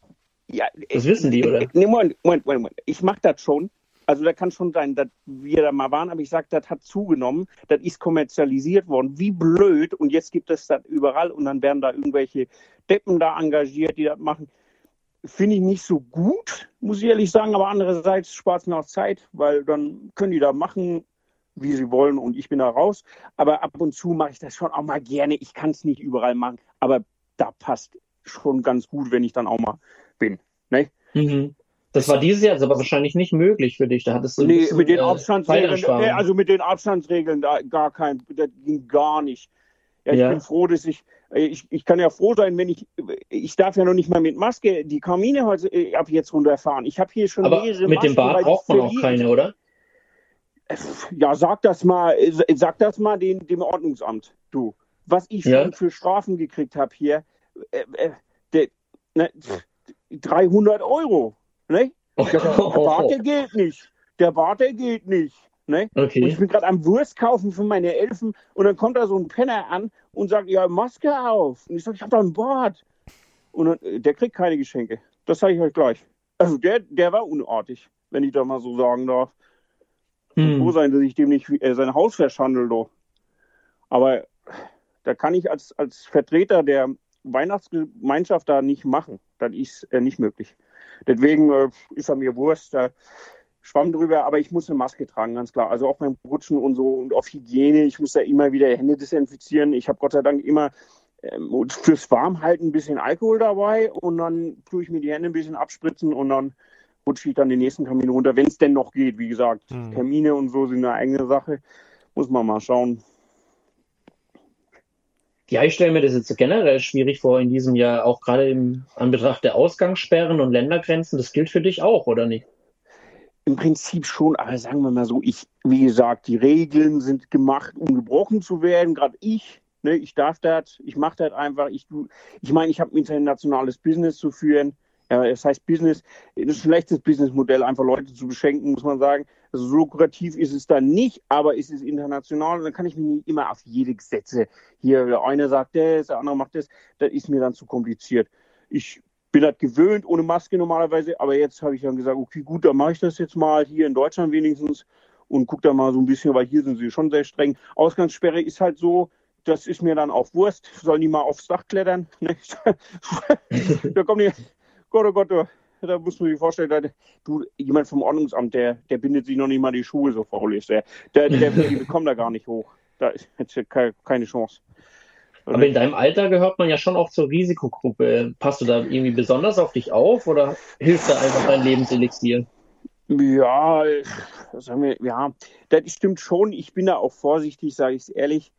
Speaker 4: Ja, das wissen die, oder? Nee, Moment, Moment, Moment. Ich mache das schon. Also da kann schon sein, dass wir da mal waren, aber ich sage, das hat zugenommen, das ist kommerzialisiert worden. Wie blöd. Und jetzt gibt es das überall und dann werden da irgendwelche Deppen da engagiert, die das machen. Finde ich nicht so gut, muss ich ehrlich sagen, aber andererseits spart es mir auch Zeit, weil dann können die da machen, wie sie wollen und ich bin da raus. Aber ab und zu mache ich das schon auch mal gerne. Ich kann es nicht überall machen, aber da passt schon ganz gut, wenn ich dann auch mal bin. Ne?
Speaker 3: Mhm. Das war dieses Jahr aber wahrscheinlich nicht möglich für dich. Da hattest du
Speaker 4: nee, bisschen, mit den äh, Abstandsregeln, äh, also mit den Abstandsregeln da gar kein, das ging gar nicht. Ja, ich ja. bin froh, dass ich, äh, ich, ich kann ja froh sein, wenn ich, ich darf ja noch nicht mal mit Maske die Kamine heute äh, ab jetzt runterfahren. Ich habe hier schon
Speaker 3: aber mehrere mit Masken, dem Bad braucht man auch keine, oder?
Speaker 4: Ja, sag das mal, sag das mal den, dem Ordnungsamt, du. was ich
Speaker 3: Ja.
Speaker 4: schon für Strafen gekriegt habe hier, äh, äh, ne, 300 Euro. Ne? Der, der Bart, der gilt nicht. Der Bart, der gilt nicht. Ne? Und ich
Speaker 3: Okay.
Speaker 4: bin gerade am Wurst kaufen für meine Elfen und dann kommt da so ein Penner an und sagt, ja, Maske auf. Und ich sage, ich habe doch einen Bart. Und dann, äh, der kriegt keine Geschenke. Das sage ich euch gleich. Also der, der war unartig, wenn ich da mal so sagen darf. Froh
Speaker 3: Hm.
Speaker 4: sein, dass ich dem nicht äh, sein Haus verschandel. Aber da kann ich als, als Vertreter der Weihnachtsgemeinschaft da nicht machen. Das ist äh, nicht möglich. Deswegen äh, ist er mir Wurst. Da schwamm drüber, aber ich muss eine Maske tragen, ganz klar. Also auch beim Rutschen und so und auf Hygiene. Ich muss da immer wieder Hände desinfizieren. Ich habe Gott sei Dank immer ähm, fürs Warmhalten ein bisschen Alkohol dabei und dann tue ich mir die Hände ein bisschen abspritzen und dann rutsche ich dann den nächsten Termin runter, wenn es denn noch geht. Wie gesagt,
Speaker 2: Hm.
Speaker 4: Termine und so sind eine eigene Sache. Muss man mal schauen.
Speaker 3: Ja, ich stelle mir das jetzt generell schwierig vor in diesem Jahr, auch gerade im Anbetracht der Ausgangssperren und Ländergrenzen. Das gilt für dich auch, oder nicht?
Speaker 4: Im Prinzip schon, aber sagen wir mal so, ich, wie gesagt, die Regeln sind gemacht, um gebrochen zu werden. Gerade ich, ne, ich darf das, ich mache das einfach. Ich, ich meine, ich habe ein internationales Business zu führen. Ja, es heißt Business, das ist ein schlechtes Businessmodell, einfach Leute zu beschenken, muss man sagen. Also so lukrativ ist es dann nicht, aber es ist international und dann kann ich mich nicht immer auf jede Gesetze hier, der eine sagt das, der andere macht das, das ist mir dann zu kompliziert. Ich bin das gewöhnt ohne Maske normalerweise, aber jetzt habe ich dann gesagt, okay, gut, dann mache ich das jetzt mal hier in Deutschland wenigstens und gucke da mal so ein bisschen, weil hier sind sie schon sehr streng. Ausgangssperre ist halt so, das ist mir dann auch Wurst, sollen die mal aufs Dach klettern? Ne? da kommen die, Gott, oh Gott, oh, da muss man sich vorstellen, da, du, jemand vom Ordnungsamt, der, der bindet sich noch nicht mal die Schuhe, so faul ist der. Der, der, die bekommen da gar nicht hoch. Da ist keine, Chance.
Speaker 3: Aber in deinem Alter gehört man ja schon auch zur Risikogruppe. Passt du da irgendwie besonders auf dich auf oder hilft da einfach dein Lebenselixier?
Speaker 4: Ja, sagen wir, ja, das stimmt schon. Ich bin da auch vorsichtig, sage ich es ehrlich.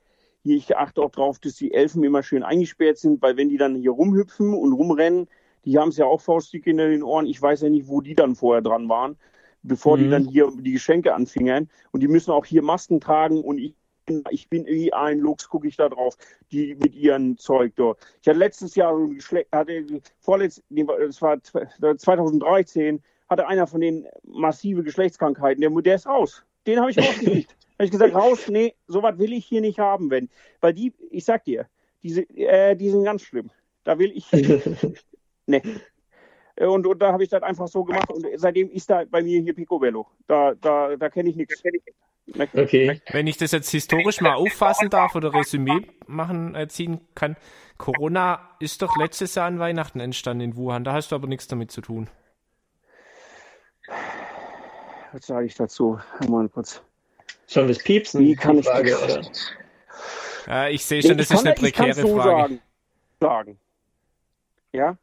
Speaker 4: Ich achte auch drauf, dass die Elfen immer schön eingesperrt sind, weil wenn die dann hier rumhüpfen und rumrennen, die haben es ja auch faustdick in den Ohren. Ich weiß ja nicht, wo die dann vorher dran waren, bevor die
Speaker 3: Mhm.
Speaker 4: dann hier die Geschenke anfingern. Und die müssen auch hier Masken tragen und ich ich bin wie ein Lux, gucke ich da drauf, die mit ihren Zeug dort. Ich hatte letztes Jahr so ein Geschlecht, hatte vorletzt, das war 2013, hatte einer von den massive Geschlechtskrankheiten, der, der ist raus. Den habe ich rausgekriegt. habe ich gesagt, raus, nee, sowas will ich hier nicht haben, wenn. Weil die, ich sag dir, diese, äh, die sind ganz schlimm. Da will ich, nee. Äh, Und, und da habe ich das einfach so gemacht und seitdem ist da bei mir hier Picobello. Da, da, da kenne ich nichts.
Speaker 3: Okay.
Speaker 2: Wenn ich das jetzt historisch mal auffassen darf oder Resümee machen, äh, ziehen kann, Corona ist doch letztes Jahr an Weihnachten entstanden in Wuhan. Da hast du aber nichts damit zu tun.
Speaker 4: Was sage ich dazu? Mal kurz.
Speaker 3: Schon das Piepsen,
Speaker 4: Wie kann ich
Speaker 3: Frage,
Speaker 4: das-?
Speaker 2: Ja, ich sehe schon, das
Speaker 4: Ich
Speaker 2: ist eine
Speaker 4: kann-
Speaker 2: prekäre
Speaker 4: so
Speaker 2: Frage.
Speaker 4: Sagen. sagen. Ja?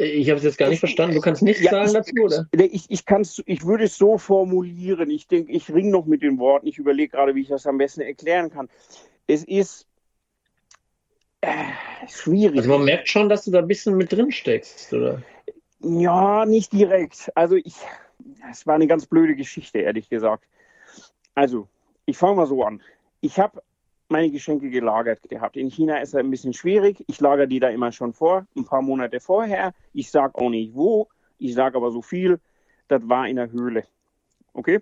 Speaker 3: Ich habe es jetzt gar nicht verstanden. Du kannst nichts
Speaker 4: Ja,
Speaker 3: sagen dazu, oder?
Speaker 4: Ich, ich, kann's, ich würde es so formulieren. Ich denke, ich ringe noch mit den Worten. Ich überlege gerade, wie ich das am besten erklären kann. Es ist äh, schwierig.
Speaker 3: Also man merkt schon, dass du da ein bisschen mit drin steckst, oder?
Speaker 4: Ja, nicht direkt. Also ich, es war eine ganz blöde Geschichte, ehrlich gesagt. Also, ich fange mal so an. Ich habe meine Geschenke gelagert gehabt. In China ist es ein bisschen schwierig. Ich lagere die da immer schon vor, ein paar Monate vorher. Ich sage auch nicht wo. Ich sage aber so viel. Das war in der Höhle. Okay?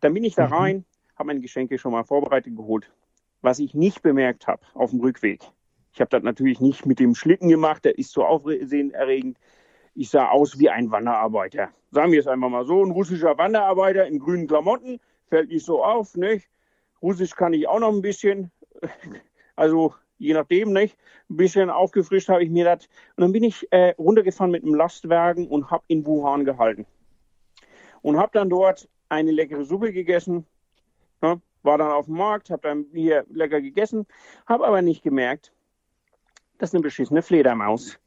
Speaker 4: Dann bin ich da
Speaker 3: Mhm.
Speaker 4: rein, habe meine Geschenke schon mal vorbereitet geholt. Was ich nicht bemerkt habe auf dem Rückweg. Ich habe das natürlich nicht mit dem Schlitten gemacht. Der ist so aufsehenerregend. Ich sah aus wie ein Wanderarbeiter. Sagen wir es einfach mal so, ein russischer Wanderarbeiter in grünen Klamotten. Fällt nicht so auf, nicht? Russisch kann ich auch noch ein bisschen. Also je nachdem, nicht? Ein bisschen aufgefrischt habe ich mir das. Und dann bin ich äh, runtergefahren mit einem Lastwagen und habe in Wuhan gehalten. Und habe dann dort eine leckere Suppe gegessen. Ja, war dann auf dem Markt, habe dann hier lecker gegessen, habe aber nicht gemerkt, dass eine beschissene Fledermaus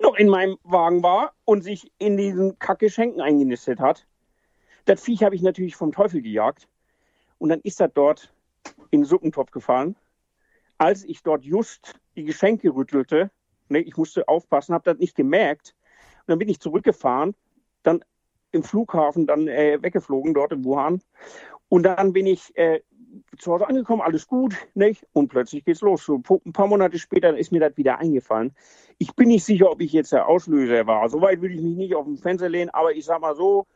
Speaker 4: noch in meinem Wagen war und sich in diesen Kackgeschenken eingenistet hat. Das Viech habe ich natürlich vom Teufel gejagt. Und dann ist das dort in den Suppentopf gefallen. Als ich dort just die Geschenke rüttelte, ne, ich musste aufpassen, habe das nicht gemerkt. Und dann bin ich zurückgefahren, dann im Flughafen dann äh, weggeflogen, dort in Wuhan. Und dann bin ich äh, zu Hause angekommen, alles gut, nicht? Und plötzlich geht's los. So ein paar Monate später ist mir das wieder eingefallen. Ich bin nicht sicher, ob ich jetzt der Auslöser war. Soweit will ich mich nicht auf den Fenster lehnen, aber ich sag mal so,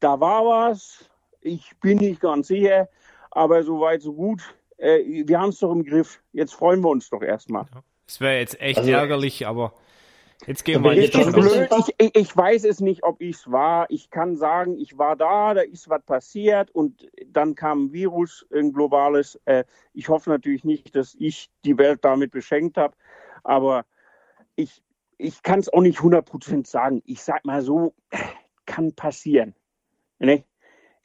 Speaker 4: da war was. Ich bin nicht ganz sicher, aber soweit so gut. Äh, wir haben es doch im Griff. Jetzt freuen wir uns doch erstmal.
Speaker 2: Es wäre jetzt echt
Speaker 3: Also-
Speaker 2: davon aber jetzt gehen wir nicht
Speaker 4: blöd. Ich, ich, weiß es nicht, ob ich es war. Ich kann sagen, ich war da, da ist was passiert und dann kam ein Virus, ein globales. Äh, ich hoffe natürlich nicht, dass ich die Welt damit beschenkt habe, aber ich, ich kann es auch nicht 100% sagen. Ich sag mal so, kann passieren. Ne?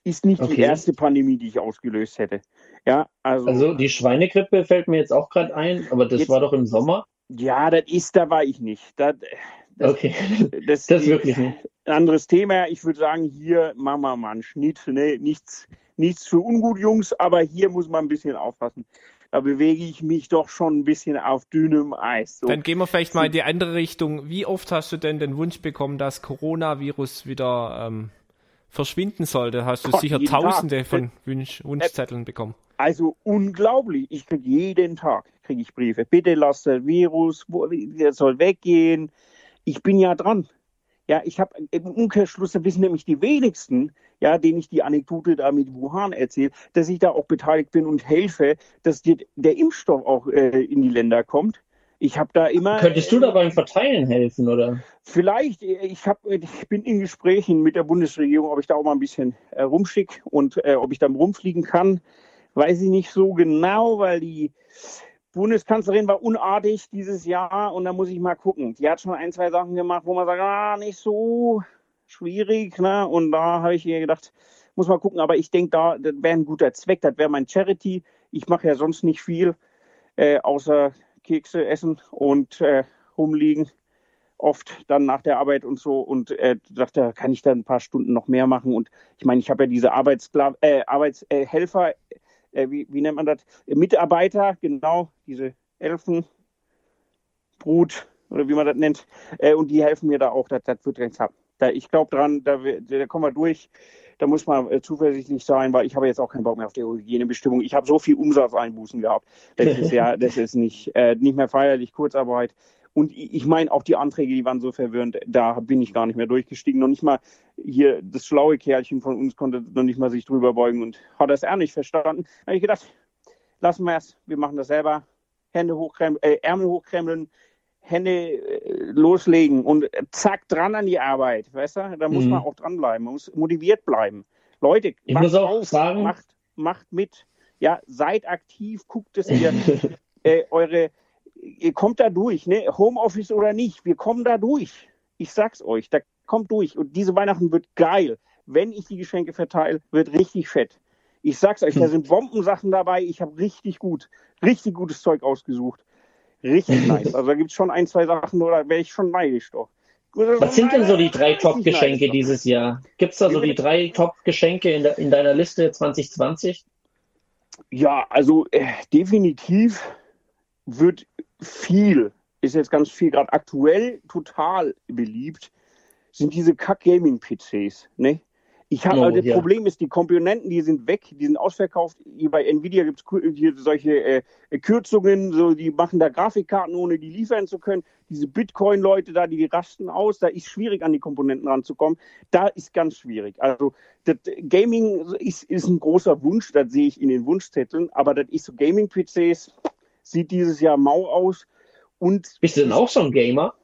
Speaker 4: Ist nicht die
Speaker 3: Okay.
Speaker 4: erste Pandemie, die ich ausgelöst hätte. Ja, also,
Speaker 3: Also die Schweinegrippe fällt mir jetzt auch gerade ein, aber das
Speaker 4: Jetzt-
Speaker 3: war doch im Sommer.
Speaker 4: ja, das ist, da war ich nicht. Das, das,
Speaker 3: Okay,
Speaker 4: das,
Speaker 3: das wirklich nicht.
Speaker 4: ein anderes Thema. Ich würde sagen, hier machen wir mal einen Schnitt. Ne? Nichts, nichts für ungut, Jungs, aber hier muss man ein bisschen aufpassen. Da bewege ich mich doch schon ein bisschen auf dünnem Eis. So.
Speaker 2: Dann gehen wir vielleicht mal in die andere Richtung. Wie oft hast du denn den Wunsch bekommen, dass Coronavirus wieder ähm, verschwinden sollte? Hast du
Speaker 4: Gott,
Speaker 2: sicher tausende
Speaker 4: Tag.
Speaker 2: von Wunsch, Wunschzetteln bekommen.
Speaker 4: Also unglaublich. Ich kriege jeden Tag kriege ich Briefe. Bitte lass das Virus, wo, der soll weggehen. Ich bin ja dran. Ja, ich habe im Umkehrschluss, da wissen nämlich die wenigsten, ja, denen ich die Anekdote da mit Wuhan erzähle, dass ich da auch beteiligt bin und helfe, dass die, der Impfstoff auch äh, in die Länder kommt. Ich habe da immer.
Speaker 3: Könntest du da beim Verteilen helfen, oder?
Speaker 4: Vielleicht, äh, ich, hab, ich bin in Gesprächen mit der Bundesregierung, ob ich da auch mal ein bisschen äh, rumschicke und äh, ob ich dann rumfliegen kann. Weiß ich nicht so genau, weil die Bundeskanzlerin war unartig dieses Jahr und da muss ich mal gucken. Die hat schon ein, zwei Sachen gemacht, wo man sagt, ah, nicht so schwierig. Ne? Und da habe ich mir gedacht, muss mal gucken. Aber ich denke, da das wäre ein guter Zweck. Das wäre mein Charity. Ich mache ja sonst nicht viel, äh, außer Kekse essen und äh, rumliegen. Oft dann nach der Arbeit und so und äh, dachte, da kann ich dann ein paar Stunden noch mehr machen. Und ich meine, ich habe ja diese Arbeitsskla äh, Arbeitshelfer, äh, wie, wie nennt man das, Äh, Mitarbeiter, genau, diese Elfenbrut oder wie man das nennt äh, und die helfen mir da auch, das, das wird ganz ab. Da, ich glaube dran, da, da kommen wir durch. Da muss man äh, zuversichtlich sein, weil ich habe jetzt auch keinen Bock mehr auf die Hygienebestimmung. Ich habe so viel Umsatzeinbußen gehabt. Das ist ja, das ist nicht, äh, nicht mehr feierlich, Kurzarbeit. Und ich meine, auch die Anträge, die waren so verwirrend, da bin ich gar nicht mehr durchgestiegen. Noch nicht mal hier, das schlaue Kerlchen von uns konnte noch nicht mal sich drüber beugen und hat das er nicht verstanden. Da habe ich gedacht, lassen wir es, wir machen das selber. Hände hochkrempeln, äh, Ärmel hochkrempeln, Hände äh, loslegen und zack, dran an die Arbeit. Weißt du? Da muss
Speaker 3: Mhm.
Speaker 4: man auch dranbleiben, man muss motiviert bleiben. Leute,
Speaker 3: Ich
Speaker 4: macht auf,
Speaker 3: sagen-
Speaker 4: macht, macht mit. Ja, seid aktiv, guckt, dass ihr äh, eure, ihr kommt da durch, ne? Homeoffice oder nicht, wir kommen da durch. Ich sag's euch, da kommt durch. Und diese Weihnachten wird geil. Wenn ich die Geschenke verteile, wird richtig fett. Ich sag's euch, da
Speaker 3: Hm.
Speaker 4: sind Bombensachen dabei. Ich habe richtig gut, richtig gutes Zeug ausgesucht. Richtig nice. Also da gibt's schon ein, zwei Sachen, oder wäre ich schon neidisch doch.
Speaker 3: Was sind denn so die drei Top-Geschenke dieses Jahr? Gibt es da so die drei Top-Geschenke in, de, in deiner Liste 2020?
Speaker 4: Ja, also äh, definitiv wird viel, ist jetzt ganz viel gerade aktuell total beliebt, sind diese Kack-Gaming-PCs. Ne? Ich habe,
Speaker 3: Oh,
Speaker 4: also das
Speaker 3: ja.
Speaker 4: Problem ist, die Komponenten, die sind weg, die sind ausverkauft. Hier bei Nvidia gibt es solche äh, Kürzungen, so, die machen da Grafikkarten, ohne die liefern zu können. Diese Bitcoin-Leute da, die rasten aus, da ist schwierig an die Komponenten ranzukommen. Da ist ganz schwierig. Also das Gaming ist, ist ein großer Wunsch, das sehe ich in den Wunschzetteln, aber das ist so Gaming-PCs, sieht dieses Jahr mau aus. Und
Speaker 3: Bist du denn auch so ein Gamer?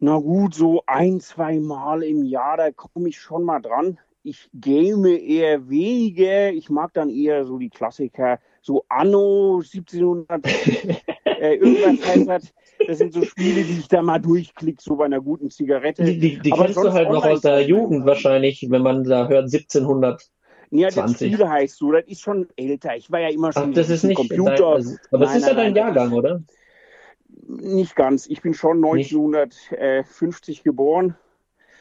Speaker 4: Na gut, so ein, zwei Mal im Jahr, da komme ich schon mal dran. Ich game eher weniger. Ich mag dann eher so die Klassiker, so Anno 1700, äh, irgendwas heißt das. Das sind so Spiele, die ich da mal durchklicke, so bei einer guten Zigarette.
Speaker 3: Die, die, die kennst du halt noch aus der Jugend wahrscheinlich, wenn man da hört 1700.
Speaker 4: Ja, das
Speaker 3: 20.
Speaker 4: Spiel heißt so, das ist schon älter. Ich war ja immer
Speaker 3: Ach,
Speaker 4: schon
Speaker 3: das ist nicht
Speaker 4: Computer.
Speaker 3: dein, also, aber es
Speaker 4: Nein,
Speaker 3: ist ja dein Jahrgang, oder?
Speaker 4: Nicht ganz. Ich bin schon
Speaker 3: Nicht?
Speaker 4: 1950 geboren.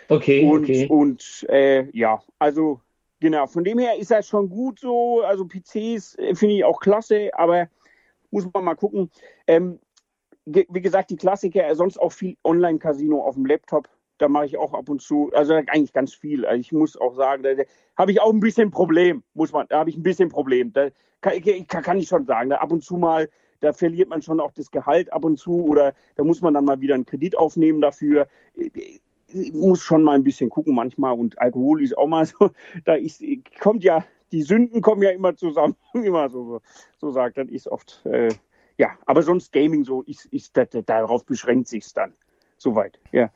Speaker 3: Okay,
Speaker 4: Und,
Speaker 3: okay.
Speaker 4: und äh, ja, also genau, von dem her ist das schon gut so. Also PCs äh, finde ich auch klasse, aber muss man mal gucken. Ähm, wie gesagt, die Klassiker, äh, sonst auch viel Online-Casino auf dem Laptop. da mache ich auch ab und zu, also eigentlich ganz viel. Also ich muss auch sagen, da, da habe ich auch ein bisschen Problem, muss man, da habe ich ein bisschen Problem. Da kann, kann, kann ich schon sagen, da ab und zu mal, da verliert man schon auch das Gehalt ab und zu oder da muss man dann mal wieder einen Kredit aufnehmen dafür. Ich muss schon mal ein bisschen gucken manchmal und Alkohol ist auch mal so, da ist, kommt ja, die Sünden kommen ja immer zusammen, man so, so, sagt, dann ist oft, äh, ja, aber sonst Gaming so, ist, ist, das, darauf beschränkt sich es dann. Soweit, ja.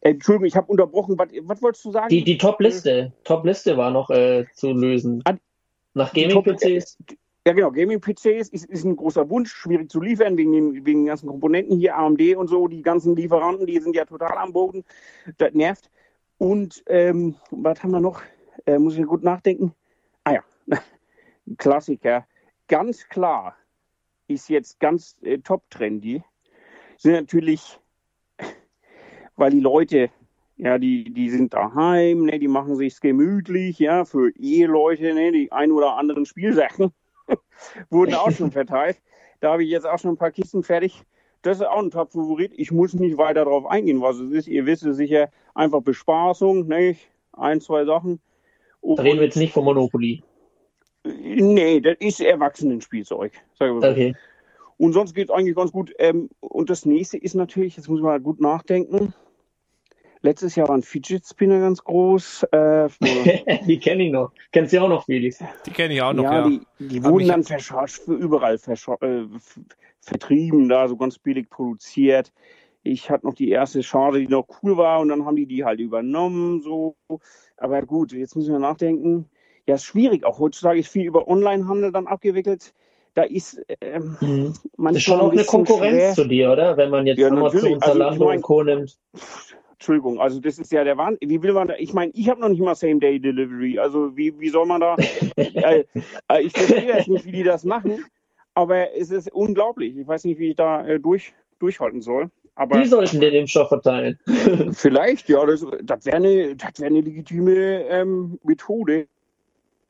Speaker 4: Äh, Entschuldigung, ich habe unterbrochen. Was, was wolltest du sagen?
Speaker 3: Die, die Top-Liste. Top-Liste war noch äh, zu lösen. Nach Gaming-PCs.
Speaker 4: Ja, genau. Gaming-PCs ist, ist ein großer Wunsch, schwierig zu liefern wegen den, wegen den ganzen Komponenten hier, AMD und so. Die ganzen Lieferanten, die sind ja total am Boden. Das nervt. Und ähm, was haben wir noch? Äh, muss ich gut nachdenken. Ah ja, Klassiker. Ganz klar ist jetzt ganz äh, top-trendy. Sind natürlich weil die Leute, ja, die, die sind daheim, ne, die machen sich's gemütlich, ja, für Eheleute, ne, die ein oder anderen Spielsachen wurden auch schon verteilt. Da habe ich jetzt auch schon ein paar Kisten fertig. Das ist auch ein Top-Favorit. Ich muss nicht weiter darauf eingehen, was es ist. Ihr wisst es sicher, einfach Bespaßung, ne, ein, zwei Sachen.
Speaker 3: Und, da reden wir jetzt nicht von Monopoly.
Speaker 4: Nee, das ist Erwachsenenspielzeug. Okay. Und sonst geht es eigentlich ganz gut. Ähm, und das nächste ist natürlich, jetzt muss man mal gut nachdenken. Letztes Jahr waren Fidget Spinner ganz groß. Äh,
Speaker 3: die kenne ich noch. Kennst du auch noch, Felix?
Speaker 2: Die kenne ich auch noch, ja.
Speaker 4: ja. Die, die wurden dann für überall äh, vertrieben, da so ganz billig produziert. Ich hatte noch die erste Charge, die noch cool war, und dann haben die die halt übernommen. So. Aber gut, jetzt müssen wir nachdenken. Ja, ist schwierig. Auch heutzutage ist viel über Onlinehandel dann abgewickelt da ist ähm,
Speaker 3: mhm. man ist schon auch eine Konkurrenz schwer. zu dir, oder? Wenn man jetzt ja, Amazon, Zalando also, ich mein, und Co. nimmt.
Speaker 4: Entschuldigung, also das ist ja der Wahnsinn. Wie will man da? Ich meine, ich habe noch nicht mal Same-Day-Delivery. Also wie, wie soll man da? äh, äh, ich verstehe jetzt nicht, wie die das machen, aber es ist unglaublich. Ich weiß nicht, wie ich da äh, durch, durchhalten soll. Aber
Speaker 3: die sollten den Impfstoff verteilen.
Speaker 4: vielleicht, ja, das, das wäre eine, wär eine legitime ähm, Methode.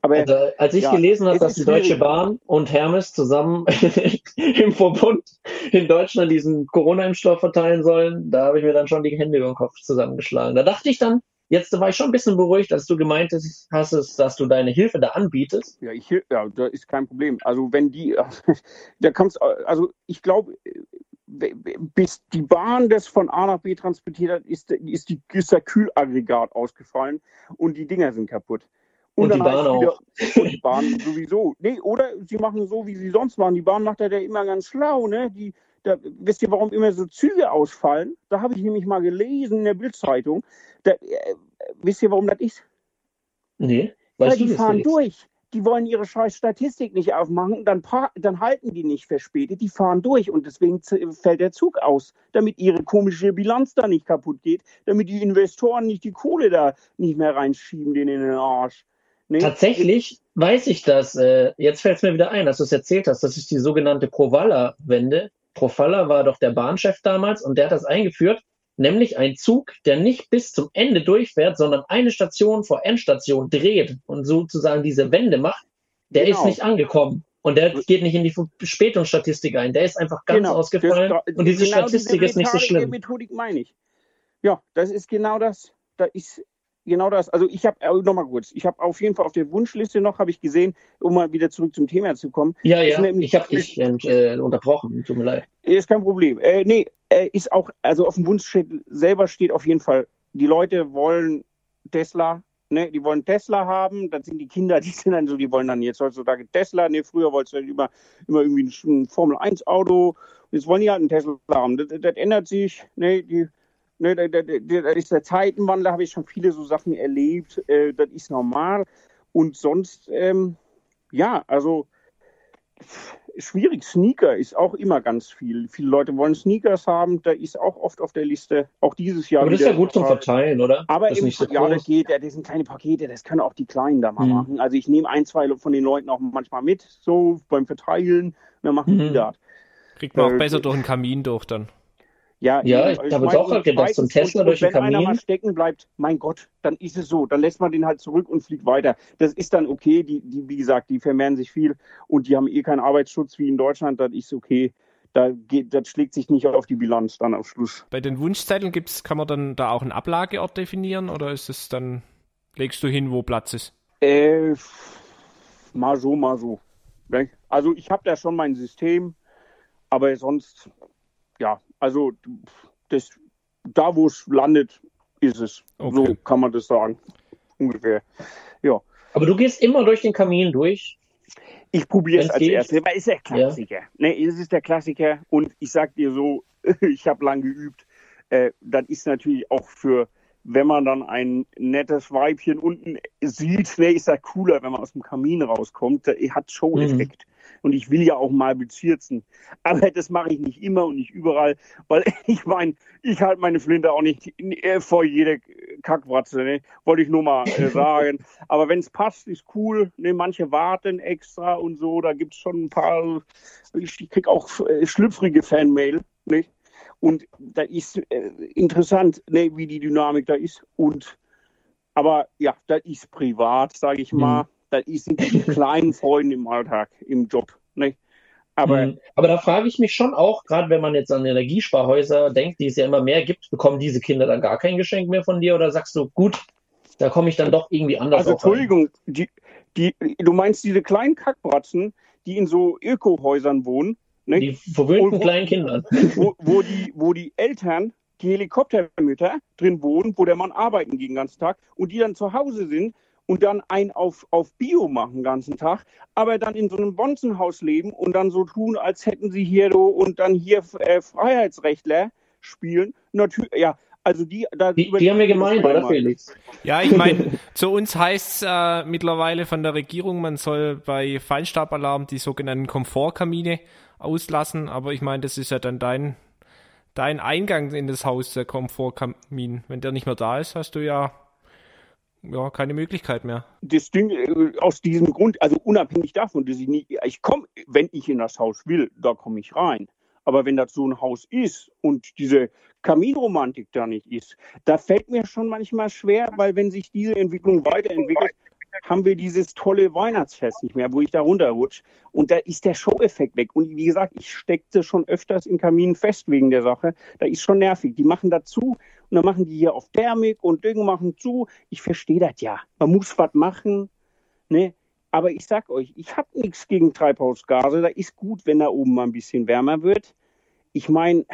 Speaker 3: Aber, also, als ich ja, gelesen habe, dass die Deutsche Bahn und Hermes zusammen im Verbund in Deutschland diesen Corona-Impfstoff verteilen sollen, da habe ich mir dann schon die Hände über den Kopf zusammengeschlagen. Da dachte ich dann, jetzt war ich schon ein bisschen beruhigt, als du gemeint hast, dass du deine Hilfe da anbietest.
Speaker 4: Ja, ich, ja, da ist kein Problem. Also wenn die, da kannst, also ich glaube, bis die Bahn das von A nach B transportiert hat, ist, ist, die, ist der Kühlaggregat ausgefallen und die Dinger sind kaputt.
Speaker 3: Und, und die Bahn auch. Wieder,
Speaker 4: und die Bahn sowieso. Nee, oder sie machen so, wie sie sonst machen. Die Bahn macht ja immer ganz schlau, ne? Die, da, wisst ihr, warum immer so Züge ausfallen? Da habe ich nämlich mal gelesen in der Bildzeitung. äh, wisst ihr, warum das ist?
Speaker 3: Nee.
Speaker 4: Weil die fahren durch. Die wollen ihre scheiß Statistik nicht aufmachen, dann, dann halten die nicht verspätet, die fahren durch und deswegen fällt der Zug aus, damit ihre komische Bilanz da nicht kaputt geht, damit die Investoren nicht die Kohle da nicht mehr reinschieben, den in den Arsch.
Speaker 3: Nee. Tatsächlich weiß ich das. Äh, jetzt fällt es mir wieder ein, dass du es erzählt hast. Das ist die sogenannte Provalla-Wende. Provalla war doch der Bahnchef damals und der hat das eingeführt, nämlich ein Zug, der nicht bis zum Ende durchfährt, sondern eine Station vor Endstation dreht und sozusagen diese Wende macht. Der genau. ist nicht angekommen. Und der geht nicht in die Verspätungsstatistik ein. Der ist einfach ganz genau. ausgefallen. Das, und diese genau Statistik diese ist nicht so schlimm.
Speaker 4: Methodik meine ich. Ja, das ist genau das. Da ist genau das. Also ich habe, äh, nochmal kurz, ich habe auf jeden Fall auf der Wunschliste noch, habe ich gesehen, um mal wieder zurück zum Thema zu kommen.
Speaker 3: Ja, ja, ich habe dich äh, unterbrochen, tut mir leid.
Speaker 4: Ist kein Problem. Äh, nee, äh, ist auch, also auf dem Wunsch selber steht auf jeden Fall, die Leute wollen Tesla, ne, die wollen Tesla haben, dann sind die Kinder, die sind dann so, die wollen dann jetzt heutzutage Tesla, ne, früher wolltest du halt immer, immer irgendwie ein Formel-1-Auto, jetzt wollen die halt einen Tesla haben. Das, das ändert sich, ne, die Ne, da, da, da ist der Zeitenwandel, habe ich schon viele so Sachen erlebt. Äh, das ist normal. Und sonst, ähm, ja, also schwierig. Sneaker ist auch immer ganz viel. Viele Leute wollen Sneakers haben, da ist auch oft auf der Liste, auch dieses Jahr.
Speaker 3: Aber das ist ja gut zum Verteilen, oder?
Speaker 4: Aber das im, so ja, das geht, ja, das sind kleine Pakete, das können auch die Kleinen da mal mhm. machen. Also ich nehme ein, zwei von den Leuten auch manchmal mit, so beim Verteilen, dann machen mhm. die das.
Speaker 2: Kriegt man äh, auch besser durch den Kamin durch dann.
Speaker 3: Ja, ja ich, ich habe jetzt auch gedacht, zum Tesla durch den Kamin. Wenn einer mal
Speaker 4: stecken bleibt, mein Gott, dann ist es so. Dann lässt man den halt zurück und fliegt weiter. Das ist dann okay. Die, die, wie gesagt, die vermehren sich viel und die haben eh keinen Arbeitsschutz wie in Deutschland. Das ist okay. da geht, das schlägt sich nicht auf die Bilanz dann am Schluss.
Speaker 2: Bei den Wunschzetteln gibt's, kann man dann da auch einen Ablageort definieren oder ist es dann, legst du hin, wo Platz ist?
Speaker 4: Äh, mal so, mal so. Also ich habe da schon mein System, aber sonst, ja, also das, da wo es landet, ist es.
Speaker 2: Okay.
Speaker 4: So kann man das sagen. Ungefähr. Ja.
Speaker 3: Aber du gehst immer durch den Kamin durch.
Speaker 4: Ich probiere es als erstes, weil es ist der Klassiker. Ne, es ist der Klassiker und ich sag dir so, ich habe lang geübt. Äh, das ist natürlich auch für, wenn man dann ein nettes Weibchen unten sieht, ne, ist das cooler, wenn man aus dem Kamin rauskommt. Das hat Show-Effekt. Und ich will ja auch mal bezirzen. Aber das mache ich nicht immer und nicht überall, weil ich meine, ich halte meine Flinte auch nicht äh, vor jede Kackwatze, ne? Wollte ich nur mal äh, sagen. Aber wenn es passt, ist cool. Ne? Manche warten extra und so. Da gibt es schon ein paar. Ich krieg auch äh, schlüpfrige Fanmail, nicht? Und da ist äh, interessant, ne, wie die Dynamik da ist. Und aber ja, das ist privat, sage ich mal. Das ist sind die kleinen Freunde im Alltag, im Job. Ne? Aber
Speaker 3: Mhm. Aber da frage ich mich schon auch, gerade wenn man jetzt an Energiesparhäuser denkt, die es ja immer mehr gibt, bekommen diese Kinder dann gar kein Geschenk mehr von dir oder sagst du, gut, da komme ich dann doch irgendwie anders
Speaker 4: Also? Entschuldigung, die, die, du meinst diese kleinen Kackbratzen, die in so Ökohäusern wohnen, ne?
Speaker 3: Die verwöhnten
Speaker 4: wo-
Speaker 3: kleinen Kindern.
Speaker 4: wo, wo, die, wo die Eltern, die Helikoptermütter drin wohnen, wo der Mann arbeiten geht den ganzen Tag und die dann zu Hause sind und dann ein auf, auf Bio machen den ganzen Tag, aber dann in so einem Bonzenhaus leben und dann so tun, als hätten sie hier so und dann hier äh, Freiheitsrechtler spielen. Natürlich, ja, also die, da
Speaker 3: Die, die haben wir gemeint, oder Felix?
Speaker 2: Ja, ich meine, zu uns heißt äh, mittlerweile von der Regierung, man soll bei Feinstaubalarm die sogenannten Komfortkamine auslassen, aber ich meine, das ist ja dann dein, dein Eingang in das Haus, der Komfortkamin. Wenn der nicht mehr da ist, hast du ja, ja keine Möglichkeit mehr.
Speaker 4: das Ding äh, aus diesem Grund, also unabhängig davon, dass ich nicht, ich komme, wenn ich in das Haus will, da komme ich rein. Aber wenn das so ein Haus ist und diese Kaminromantik da nicht ist, da fällt mir schon manchmal schwer, weil wenn sich diese Entwicklung weiterentwickelt, haben wir dieses tolle Weihnachtsfest nicht mehr, wo ich da runterrutsche. Und da ist der Show-Effekt weg. Und wie gesagt, ich steckte schon öfters in Kaminen fest wegen der Sache. Da ist schon nervig. Die machen dazu und dann machen die hier auf Thermik und Dinge machen zu. Ich verstehe das ja. Man muss was machen. Ne? Aber ich sag euch, ich habe nichts gegen Treibhausgase. Da ist gut, wenn da oben mal ein bisschen wärmer wird. Ich meine,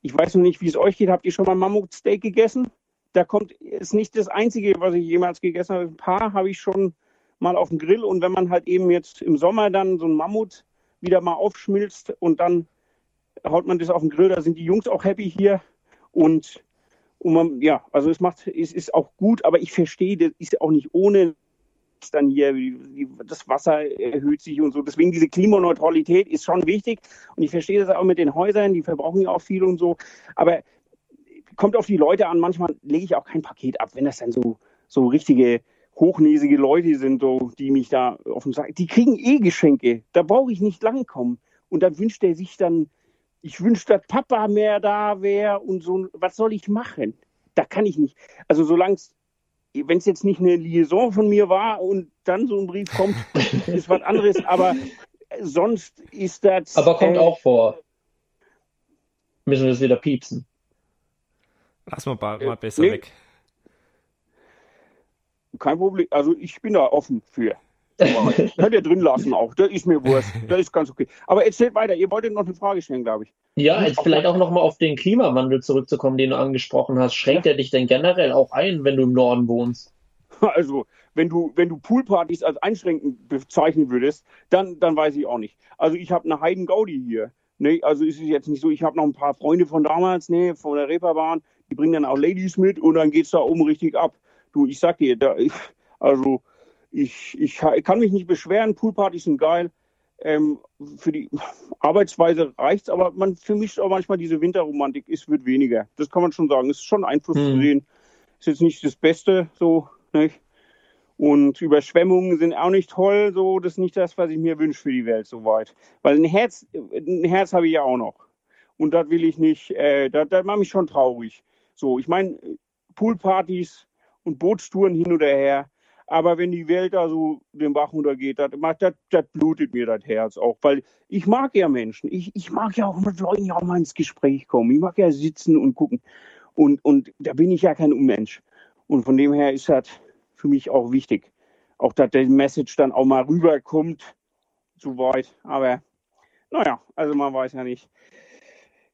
Speaker 4: ich weiß noch nicht, wie es euch geht. Habt ihr schon mal Mammutsteak gegessen? Da kommt, ist nicht das Einzige, was ich jemals gegessen habe. Ein paar habe ich schon mal auf dem Grill. Und wenn man halt eben jetzt im Sommer dann so ein Mammut wieder mal aufschmilzt und dann haut man das auf den Grill, da sind die Jungs auch happy hier. Und, und man, ja, also es macht, es ist auch gut, aber ich verstehe, das ist auch nicht ohne dann hier, das Wasser erhöht sich und so. Deswegen diese Klimaneutralität ist schon wichtig. Und ich verstehe das auch mit den Häusern, die verbrauchen ja auch viel und so. Aber kommt auf die Leute an. Manchmal lege ich auch kein Paket ab, wenn das dann so, so richtige hochnäsige Leute sind, so, die mich da den Sack, die kriegen eh Geschenke. Da brauche ich nicht langkommen. Und dann wünscht er sich dann, ich wünschte, dass Papa mehr da wäre und so. Was soll ich machen? Da kann ich nicht. Also solange es wenn es jetzt nicht eine Liaison von mir war und dann so ein Brief kommt, ist was anderes. Aber sonst ist das.
Speaker 3: Aber kommt
Speaker 4: äh,
Speaker 3: auch vor. Müssen wir das wieder piepsen.
Speaker 2: Lass mal, ba-
Speaker 4: Äh,
Speaker 2: mal besser
Speaker 4: nee.
Speaker 2: weg.
Speaker 4: Kein Problem. Also ich bin da offen für. Könnt ihr drin lassen auch. Das ist mir wurscht. Das ist ganz okay. Aber erzählt weiter. Ihr wolltet noch eine Frage stellen, glaube ich.
Speaker 3: Ja, jetzt vielleicht auch nochmal auf den Klimawandel zurückzukommen, den du angesprochen hast. Schränkt er dich denn generell auch ein, wenn du im Norden wohnst?
Speaker 4: Also, wenn du, wenn du Poolpartys als einschränkend bezeichnen würdest, dann, dann weiß ich auch nicht. Also, ich habe eine Heiden Gaudi hier. Ne, also ist es jetzt nicht so, ich habe noch ein paar Freunde von damals, ne, von der Reeperbahn, die bringen dann auch Ladies mit und dann geht's da oben richtig ab. Du, ich sag dir, da, also ich, ich kann mich nicht beschweren, Poolpartys sind geil. Ähm, für die Arbeitsweise reicht's, aber man vermischt auch manchmal diese Winterromantik, es wird weniger. Das kann man schon sagen. Es ist schon Einfluss zu
Speaker 3: Hm.
Speaker 4: sehen. Ist jetzt nicht das Beste, so, nicht? Und Überschwemmungen sind auch nicht toll, so, das ist nicht das, was ich mir wünsche für die Welt, soweit. Weil ein Herz, ein Herz habe ich ja auch noch. Und das will ich nicht, äh, das, das macht mich schon traurig. So, ich meine, Poolpartys und Bootstouren hin oder her, Aber wenn die Welt da so den Bach runtergeht, das, das, das blutet mir das Herz auch. Weil ich mag ja Menschen. Ich, ich mag ja auch mit Leuten ja auch mal ins Gespräch kommen. Ich mag ja sitzen und gucken. Und, und da bin ich ja kein Unmensch. Und von dem her ist das für mich auch wichtig. Auch, dass der Message dann auch mal rüberkommt, so weit. Aber naja, also man weiß ja nicht.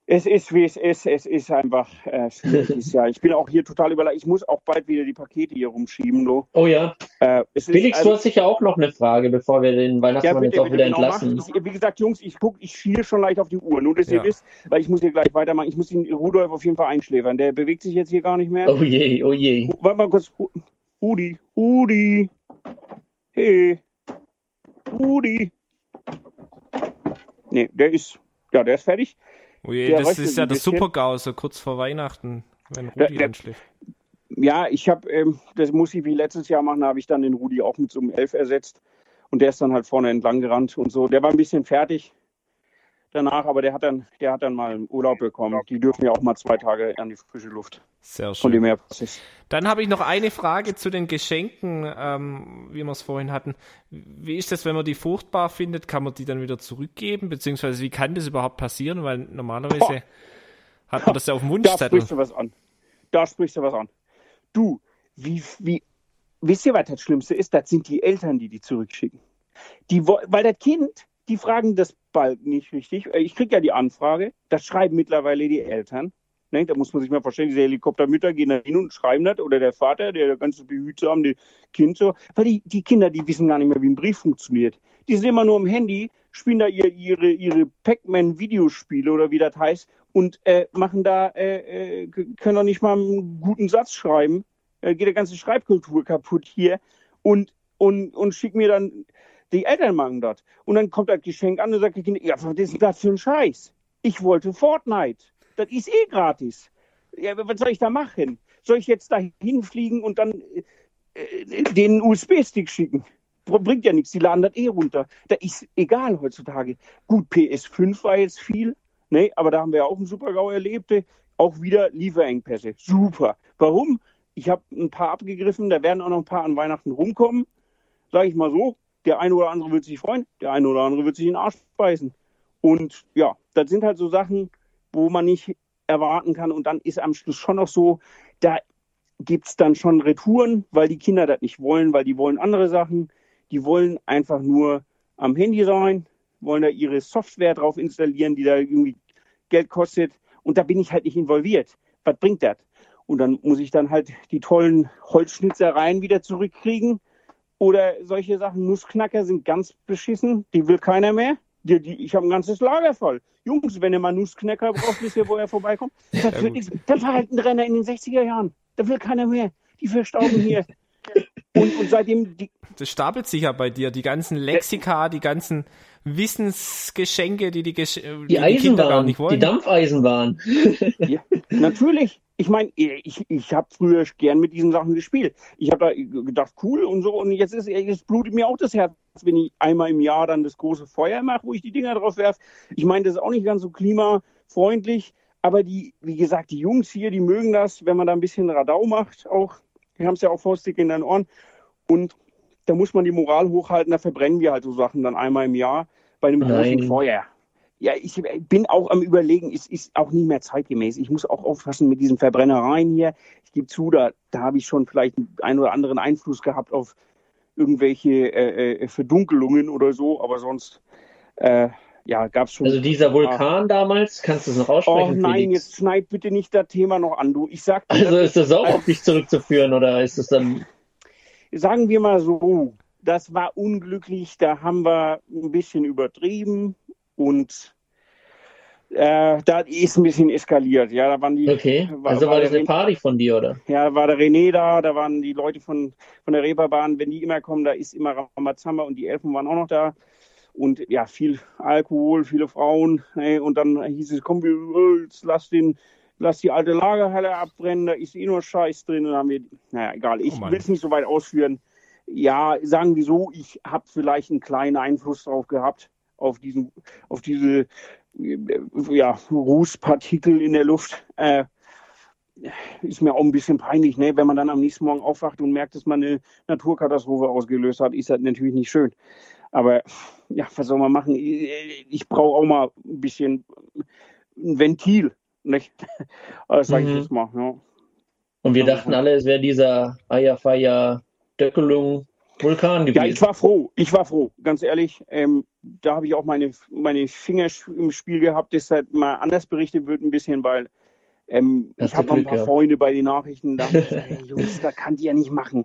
Speaker 4: Es ist, wie es ist. Es ist einfach äh, schwierig. ja. Ich bin auch hier total überlegt. Ich muss auch bald wieder die Pakete hier rumschieben. So.
Speaker 3: Oh ja.
Speaker 4: Äh, es
Speaker 3: Felix,
Speaker 4: ist, also,
Speaker 3: du hast sicher auch noch eine Frage, bevor wir den Weihnachtsmann
Speaker 4: bitte,
Speaker 3: jetzt auch
Speaker 4: bitte,
Speaker 3: wieder
Speaker 4: genau,
Speaker 3: entlassen.
Speaker 4: Ich, wie gesagt, Jungs, ich guck, ich schiele schon leicht auf die Uhr. Nur, dass
Speaker 2: Ja.
Speaker 4: ihr wisst, weil ich muss hier gleich weitermachen. Ich muss den Rudolf auf jeden Fall einschläfern. Der bewegt sich jetzt hier gar nicht mehr.
Speaker 3: Oh je, oh je.
Speaker 4: Warte mal kurz. Rudi, Rudi. Hey. Rudi. Nee, der ist, ja, der ist fertig.
Speaker 2: Oh je,
Speaker 4: Der
Speaker 2: das ist ja der
Speaker 4: bisschen.
Speaker 2: Super-GAU, so kurz vor Weihnachten, wenn
Speaker 4: Ja,
Speaker 2: Rudi
Speaker 4: der-
Speaker 2: anschläft.
Speaker 4: Ja, ich habe, ähm, das muss ich wie letztes Jahr machen, da habe ich dann den Rudi auch mit so einem Elf ersetzt. Und der ist dann halt vorne entlang gerannt und so. Der war ein bisschen fertig danach, aber der hat dann, der hat dann mal einen Urlaub bekommen. Die dürfen ja auch mal zwei Tage an die frische Luft.
Speaker 2: Sehr
Speaker 4: Von dem
Speaker 2: schön.
Speaker 4: her.
Speaker 2: Dann habe ich noch eine Frage zu den Geschenken, ähm, wie wir es vorhin hatten. Wie ist das, wenn man die furchtbar findet? Kann man die dann wieder zurückgeben? Beziehungsweise wie kann das überhaupt passieren? Weil normalerweise hat man das ja auf dem
Speaker 4: Da
Speaker 2: Wunschzettel.
Speaker 4: sprichst du was an. Da sprichst du was an. Du, wie, wie, wisst ihr, was das Schlimmste ist? Das sind die Eltern, die die zurückschicken. Die, weil das Kind, die fragen das bald nicht richtig. Äh, Ich kriege ja die Anfrage, das schreiben mittlerweile die Eltern. Ne, da muss man sich mal vorstellen, diese Helikoptermütter gehen da hin und schreiben das. Oder der Vater, der ganze behütsam, das Kind so. Weil die, die Kinder, die wissen gar nicht mehr, wie ein Brief funktioniert. Die sind immer nur am Handy, spielen da ihr, ihre, ihre Pac-Man-Videospiele oder wie das heißt und äh, machen da, äh, äh, können doch nicht mal einen guten Satz schreiben. Äh, geht der ganze Schreibkultur kaputt hier und, und, und schicken mir dann, die Eltern machen das. Und dann kommt das Geschenk an und sagt, die Kinder, ja, was ist denn das für ein Scheiß? Ich wollte Fortnite. Das ist eh gratis. Ja, was soll ich da machen? Soll ich jetzt da hinfliegen und dann äh, den USB-Stick schicken? Bringt ja nichts, die laden das eh runter. Da ist egal heutzutage. Gut, PS5 war jetzt viel, ne? aber da haben wir auch einen Super-GAU erlebt. Auch wieder Lieferengpässe. Super. Warum? Ich habe ein paar abgegriffen, da werden auch noch ein paar an Weihnachten rumkommen. Sage ich mal so, der eine oder andere wird sich freuen, der eine oder andere wird sich in den Arsch beißen. Und ja, das sind halt so Sachen, wo man nicht erwarten kann. Und dann ist am Schluss schon noch so, da gibt es dann schon Retouren, weil die Kinder das nicht wollen, weil die wollen andere Sachen. Die wollen einfach nur am Handy sein, wollen da ihre Software drauf installieren, die da irgendwie Geld kostet. Und da bin ich halt nicht involviert. Was bringt das? Und dann muss ich dann halt die tollen Holzschnitzereien wieder zurückkriegen. Oder solche Sachen. Nussknacker sind ganz beschissen. Die will keiner mehr. Die, die, ich habe ein ganzes Lager voll. Jungs, wenn ihr mal Nussknacker braucht, wisst ihr, wo er vorbeikommt. Das
Speaker 2: Ja,
Speaker 4: wird. Das war halt ein Renner in den 60er Jahren. Da will keiner mehr. Die verstauben hier. Und, und seitdem, die,
Speaker 2: Das stapelt sich ja bei dir, die ganzen Lexika, die ganzen Wissensgeschenke, die die, Gesch die,
Speaker 3: Die
Speaker 2: die Kinder gar nicht
Speaker 3: die
Speaker 2: wollen.
Speaker 3: Dampfeisenbahn.
Speaker 4: Ja, natürlich. Ich meine, ich, ich habe früher gern mit diesen Sachen gespielt. Ich habe da gedacht, cool und so. Und jetzt, ist, jetzt blutet mir auch das Herz, wenn ich einmal im Jahr dann das große Feuer mache, wo ich die Dinger drauf werfe. Ich meine, das ist auch nicht ganz so klimafreundlich. Aber die, wie gesagt, die Jungs hier, die mögen das, wenn man da ein bisschen Radau macht. Auch, die haben es ja auch faustig in den Ohren. Und da muss man die Moral hochhalten. Da verbrennen wir halt so Sachen dann einmal im Jahr bei einem großen
Speaker 3: Nein.
Speaker 4: Feuer. Ja, ich bin auch am Überlegen, es ist auch nicht mehr zeitgemäß. Ich muss auch aufpassen mit diesen Verbrennereien hier. Ich gebe zu, da, da habe ich schon vielleicht einen oder anderen Einfluss gehabt auf irgendwelche äh, äh, Verdunkelungen oder so, aber sonst äh, ja, gab es schon.
Speaker 3: Also dieser Vulkan damals, kannst du es noch aussprechen?
Speaker 4: oh nein,
Speaker 3: Felix?
Speaker 4: jetzt schneid bitte nicht das Thema noch an, du. Ich sag,
Speaker 3: Also ist das auch auf dich zurückzuführen oder ist es dann.
Speaker 4: sagen wir mal so, das war unglücklich, da haben wir ein bisschen übertrieben und äh, da ist ein bisschen eskaliert. Ja, da waren die.
Speaker 3: Okay,
Speaker 4: war-
Speaker 3: also
Speaker 4: war
Speaker 3: war das eine Party von dir, oder?
Speaker 4: Ja, da war der René da, da waren die Leute von, von der Reeperbahn, wenn die immer kommen, da ist immer Ramazamba und die Elfen waren auch noch da. Und ja, viel Alkohol, viele Frauen. Ey, und dann hieß es, komm, wir, lass, den, lass die alte Lagerhalle abbrennen, da ist eh nur Scheiß drin. Und dann haben wir, naja, egal, ich
Speaker 2: Oh
Speaker 4: will es nicht so weit ausführen. Ja, sagen wir so, ich habe vielleicht einen kleinen Einfluss drauf gehabt, auf, diesen, auf diese äh, ja, Rußpartikel in der Luft. Äh, ist mir auch ein bisschen peinlich, ne? wenn man dann am nächsten Morgen aufwacht und merkt, dass man eine Naturkatastrophe ausgelöst hat, ist das natürlich nicht schön. Aber ja, was soll man machen? Ich, ich brauche auch mal ein bisschen ein Ventil, nicht? Das sage ich
Speaker 3: Mhm.
Speaker 4: jetzt mal. Ja.
Speaker 3: Und wir dachten alle, es wäre dieser Eierfeier Döckelung Vulkan
Speaker 4: Ja, ich war froh. Ich war froh, ganz ehrlich. Ähm, da habe ich auch meine, meine Finger im Spiel gehabt, dass halt mal anders berichtet wird ein bisschen, weil ähm, ich habe noch ein paar
Speaker 3: gehabt.
Speaker 4: Freunde bei den Nachrichten. Da ich hey, Jungs, das kann die ja nicht machen.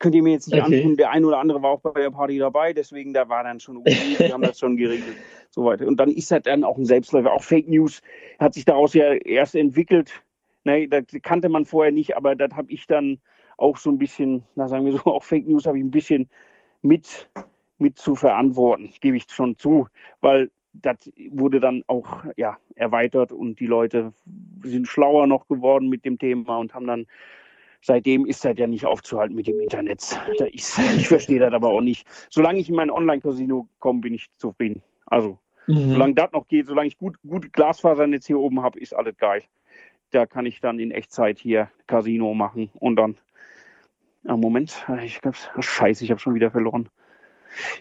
Speaker 4: Könnt ihr mir jetzt nicht
Speaker 3: Okay.
Speaker 4: antun. Der eine oder andere war auch bei der Party dabei, deswegen da war dann schon okay, die haben das schon geregelt. So weiter. Und dann ist das dann auch ein Selbstläufer. Auch Fake News hat sich daraus ja erst entwickelt. Ne, das kannte man vorher nicht, aber das habe ich dann auch so ein bisschen, na sagen wir so, auch Fake News habe ich ein bisschen mit, mit zu verantworten, gebe ich schon zu, weil das wurde dann auch ja, erweitert und die Leute sind schlauer noch geworden mit dem Thema und haben dann, seitdem ist das ja nicht aufzuhalten mit dem Internet. Ist, ich verstehe das aber auch nicht. Solange ich in mein Online-Casino komme, bin ich zufrieden. Also,
Speaker 3: Mhm.
Speaker 4: solange das noch geht, solange ich gut, gut Glasfasernetz hier oben habe, ist alles geil. Da kann ich dann in Echtzeit hier Casino machen und dann. Ja, Moment, ich glaube, scheiße, ich habe schon wieder verloren.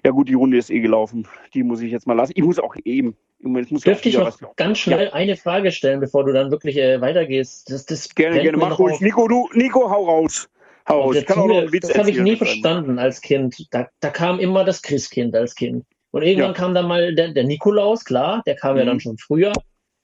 Speaker 4: Ja gut, die Runde ist eh gelaufen. Die muss ich jetzt mal lassen. Ich muss auch eben. Ich muss ja auch
Speaker 3: Dürfte ich noch ganz schnell eine Frage stellen, bevor du dann wirklich äh, weitergehst? Das, das
Speaker 4: Gerne, gerne, mach ruhig.
Speaker 3: auf.
Speaker 4: Nico, du, Nico, hau raus. Hau raus.
Speaker 3: der
Speaker 4: Ich kann auch einen
Speaker 3: Schule,
Speaker 4: Witz
Speaker 3: das habe ich nie verstanden als Kind. Da, da kam immer das Christkind als Kind. Und irgendwann
Speaker 4: Ja.
Speaker 3: kam dann mal der, der Nikolaus, klar, der kam ja
Speaker 4: Mhm.
Speaker 3: dann schon früher.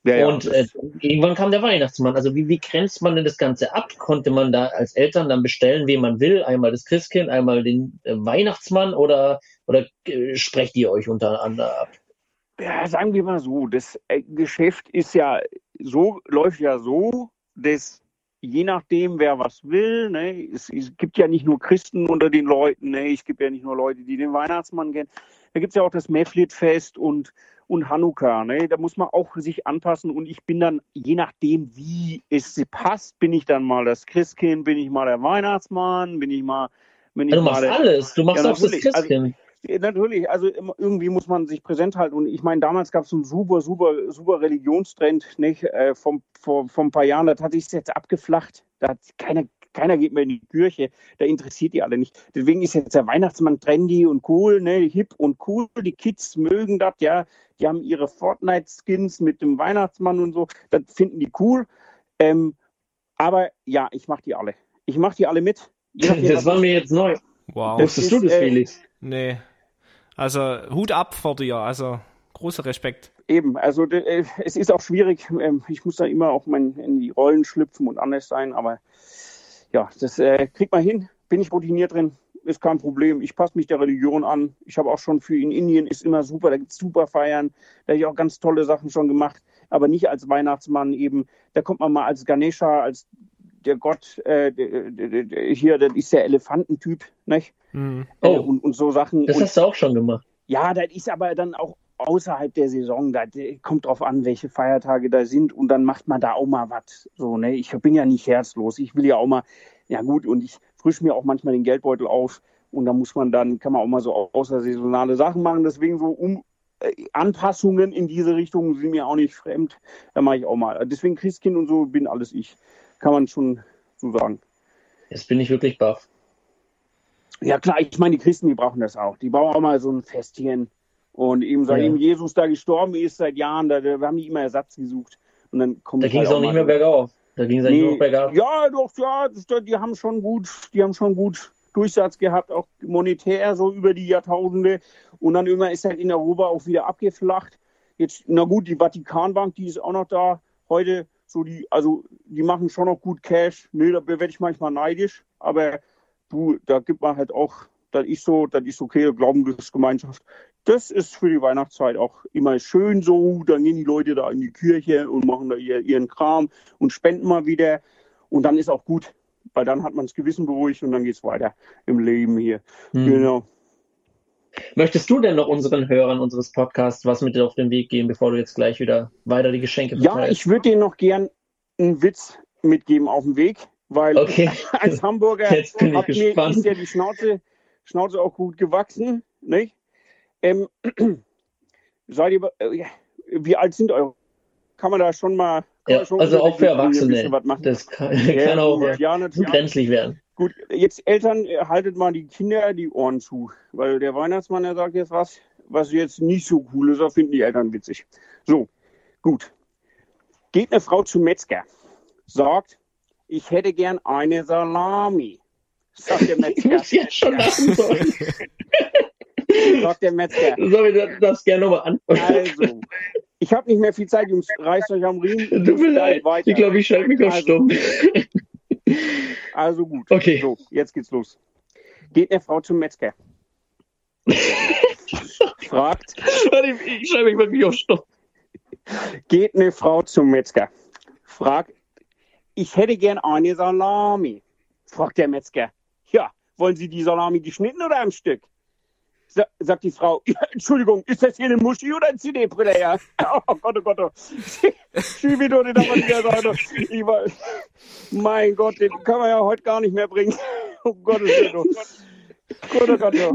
Speaker 4: Ja, ja,
Speaker 3: und äh, irgendwann kam der Weihnachtsmann. Also wie, wie grenzt man denn das Ganze ab? Konnte man da als Eltern dann bestellen, wen man will? Einmal das Christkind, einmal den äh, Weihnachtsmann oder, oder äh, sprecht ihr euch untereinander ab?
Speaker 4: ja, sagen wir mal so, das äh, Geschäft ist ja so, läuft ja so, dass je nachdem, wer was will, ne, es, es gibt ja nicht nur Christen unter den Leuten, ne, es gibt ja nicht nur Leute, die den Weihnachtsmann kennen, da gibt es ja auch das Meflit-Fest und, und Hanukkah, ne, da muss man auch sich anpassen und ich bin dann, je nachdem, wie es passt, bin ich dann mal das Christkind, bin ich mal der Weihnachtsmann, bin ich mal, bin ich
Speaker 3: Also du
Speaker 4: mal
Speaker 3: machst
Speaker 4: der,
Speaker 3: alles. Du machst
Speaker 4: Ja,
Speaker 3: auch das
Speaker 4: natürlich. Also-
Speaker 3: Christkind.
Speaker 4: ja, Natürlich, also immer- irgendwie muss man sich präsent halten. Und ich meine, damals gab es einen super, super, super Religionstrend, nicht? Äh, vom, vor, vor ein paar Jahren, das hat sich jetzt abgeflacht. Da hat keiner, keiner geht mehr in die Kirche, da interessiert die alle nicht. Deswegen ist jetzt der Weihnachtsmann trendy und cool, ne? hip und cool. Die Kids mögen das, ja. Die haben ihre Fortnite-Skins mit dem Weihnachtsmann und so. Das finden die cool. Ähm, aber ja, ich mache die alle. Ich mache die alle mit.
Speaker 3: Das
Speaker 4: was
Speaker 3: war mir jetzt neu.
Speaker 2: Wow.
Speaker 4: Das
Speaker 3: Wusstest du das,
Speaker 4: äh,
Speaker 3: Felix?
Speaker 2: Nee. Also Hut ab vor dir. Also großer Respekt.
Speaker 4: Eben, also äh, es ist auch schwierig. Ähm, ich muss da immer auch mein, in die Rollen schlüpfen und anders sein, aber ja, das äh, kriegt man hin. Bin ich routiniert drin, ist kein Problem. Ich passe mich der Religion an. Ich habe auch schon für in Indien ist immer super, da gibt es super Feiern. Da habe ich auch ganz tolle Sachen schon gemacht, aber nicht als Weihnachtsmann eben. Da kommt man mal als Ganesha, als der Gott, äh, hier, das ist der Elefantentyp, nicht?
Speaker 2: Mhm.
Speaker 4: Äh,
Speaker 3: Oh.
Speaker 4: und, und so Sachen.
Speaker 3: Das
Speaker 4: und,
Speaker 3: hast du auch schon gemacht.
Speaker 4: ja, das ist aber dann auch außerhalb der Saison. Da kommt drauf an, welche Feiertage da sind und dann macht man da auch mal was. So, ne? Ich bin ja nicht herzlos. Ich will ja auch mal, ja gut, und ich frische mir auch manchmal den Geldbeutel auf und da muss man dann, kann man auch mal so außersaisonale Sachen machen. Deswegen so um äh, Anpassungen in diese Richtung sind mir auch nicht fremd. Da mache ich auch mal. Deswegen Christkind und so bin alles ich. Kann man schon so sagen.
Speaker 3: Jetzt bin ich wirklich baff.
Speaker 4: Ja klar, ich meine, die Christen, die brauchen das auch. Die brauchen auch mal so ein Festchen. Und eben seitdem
Speaker 3: Ja.
Speaker 4: Jesus da gestorben ist, seit Jahren, da, da haben die immer Ersatz gesucht. Und dann kommt
Speaker 3: Da ging es auch nicht mehr bergauf. Da ging es eigentlich nur bergab.
Speaker 4: Ja, doch, ja, die haben schon gut, die haben schon gut Durchsatz gehabt, auch monetär so über die Jahrtausende. Und dann irgendwann ist halt in Europa auch wieder abgeflacht. Jetzt, na gut, die Vatikanbank, die ist auch noch da. Heute so die, also die machen schon noch gut Cash. Nee, da werde ich manchmal neidisch. Aber du, da gibt man halt auch, das ist so, das ist okay, Glaubensgemeinschaft. Das ist für die Weihnachtszeit auch immer schön so. Dann gehen die Leute da in die Kirche und machen da ihr, ihren Kram und spenden mal wieder. Und dann ist auch gut, weil dann hat man das Gewissen beruhigt und dann geht es weiter im Leben hier.
Speaker 3: Hm.
Speaker 4: Genau.
Speaker 3: Möchtest du denn noch unseren Hörern unseres Podcasts was mit auf den Weg geben, bevor du jetzt gleich wieder weiter die Geschenke
Speaker 4: Ja,
Speaker 3: verteilst?
Speaker 4: ich würde dir noch gern einen Witz mitgeben auf dem Weg, weil
Speaker 3: Okay,
Speaker 4: als Hamburger
Speaker 3: jetzt bin ich
Speaker 4: hat mir ist ja die Schnauze, Schnauze auch gut gewachsen. Nicht? Ähm, seid ihr, äh, wie alt sind eure kann man da schon mal.
Speaker 3: Ja,
Speaker 4: schon
Speaker 3: also auch für Erwachsene.
Speaker 4: was machen.
Speaker 3: Das kann,
Speaker 4: Ja,
Speaker 3: kann auch
Speaker 4: ja,
Speaker 3: brenzlig werden.
Speaker 4: Gut, jetzt Eltern, äh, haltet mal die Kinder die Ohren zu, weil der Weihnachtsmann, der sagt jetzt was, was jetzt nicht so cool ist, das finden die Eltern witzig. So, gut. Geht eine Frau zum Metzger, sagt, ich hätte gern eine Salami. Sagt der
Speaker 3: Ich
Speaker 4: Metzger.
Speaker 3: muss jetzt schon lachen sollen.
Speaker 4: sagt der Metzger.
Speaker 3: Sorry, du darfst gerne nochmal anfangen.
Speaker 4: Also, ich habe nicht mehr viel Zeit, Jungs. Reißt euch am Riemen.
Speaker 3: Tut mir leid.
Speaker 4: Weiter.
Speaker 3: Ich glaube, ich schalte mich auf
Speaker 4: Also.
Speaker 3: stumm.
Speaker 4: Also gut.
Speaker 3: Okay.
Speaker 4: So, jetzt geht's los. Geht eine Frau zum Metzger. Fragt,
Speaker 3: ich, ich schalte mich wirklich auf stumm.
Speaker 4: geht eine Frau zum Metzger. Fragt, ich hätte gern eine Salami. Fragt der Metzger. Wollen Sie die Salami geschnitten oder am Stück? Sa sagt die Frau, ja, Entschuldigung, ist das hier eine Muschi oder ein CD-Brille? Ja. Oh Gott, oh Gott, oh. Schiebe doch nicht auf die war, mein Gott, den kann man ja heute gar nicht mehr bringen. Oh Gottes Willen. oh. Gott, oh Gott, oh.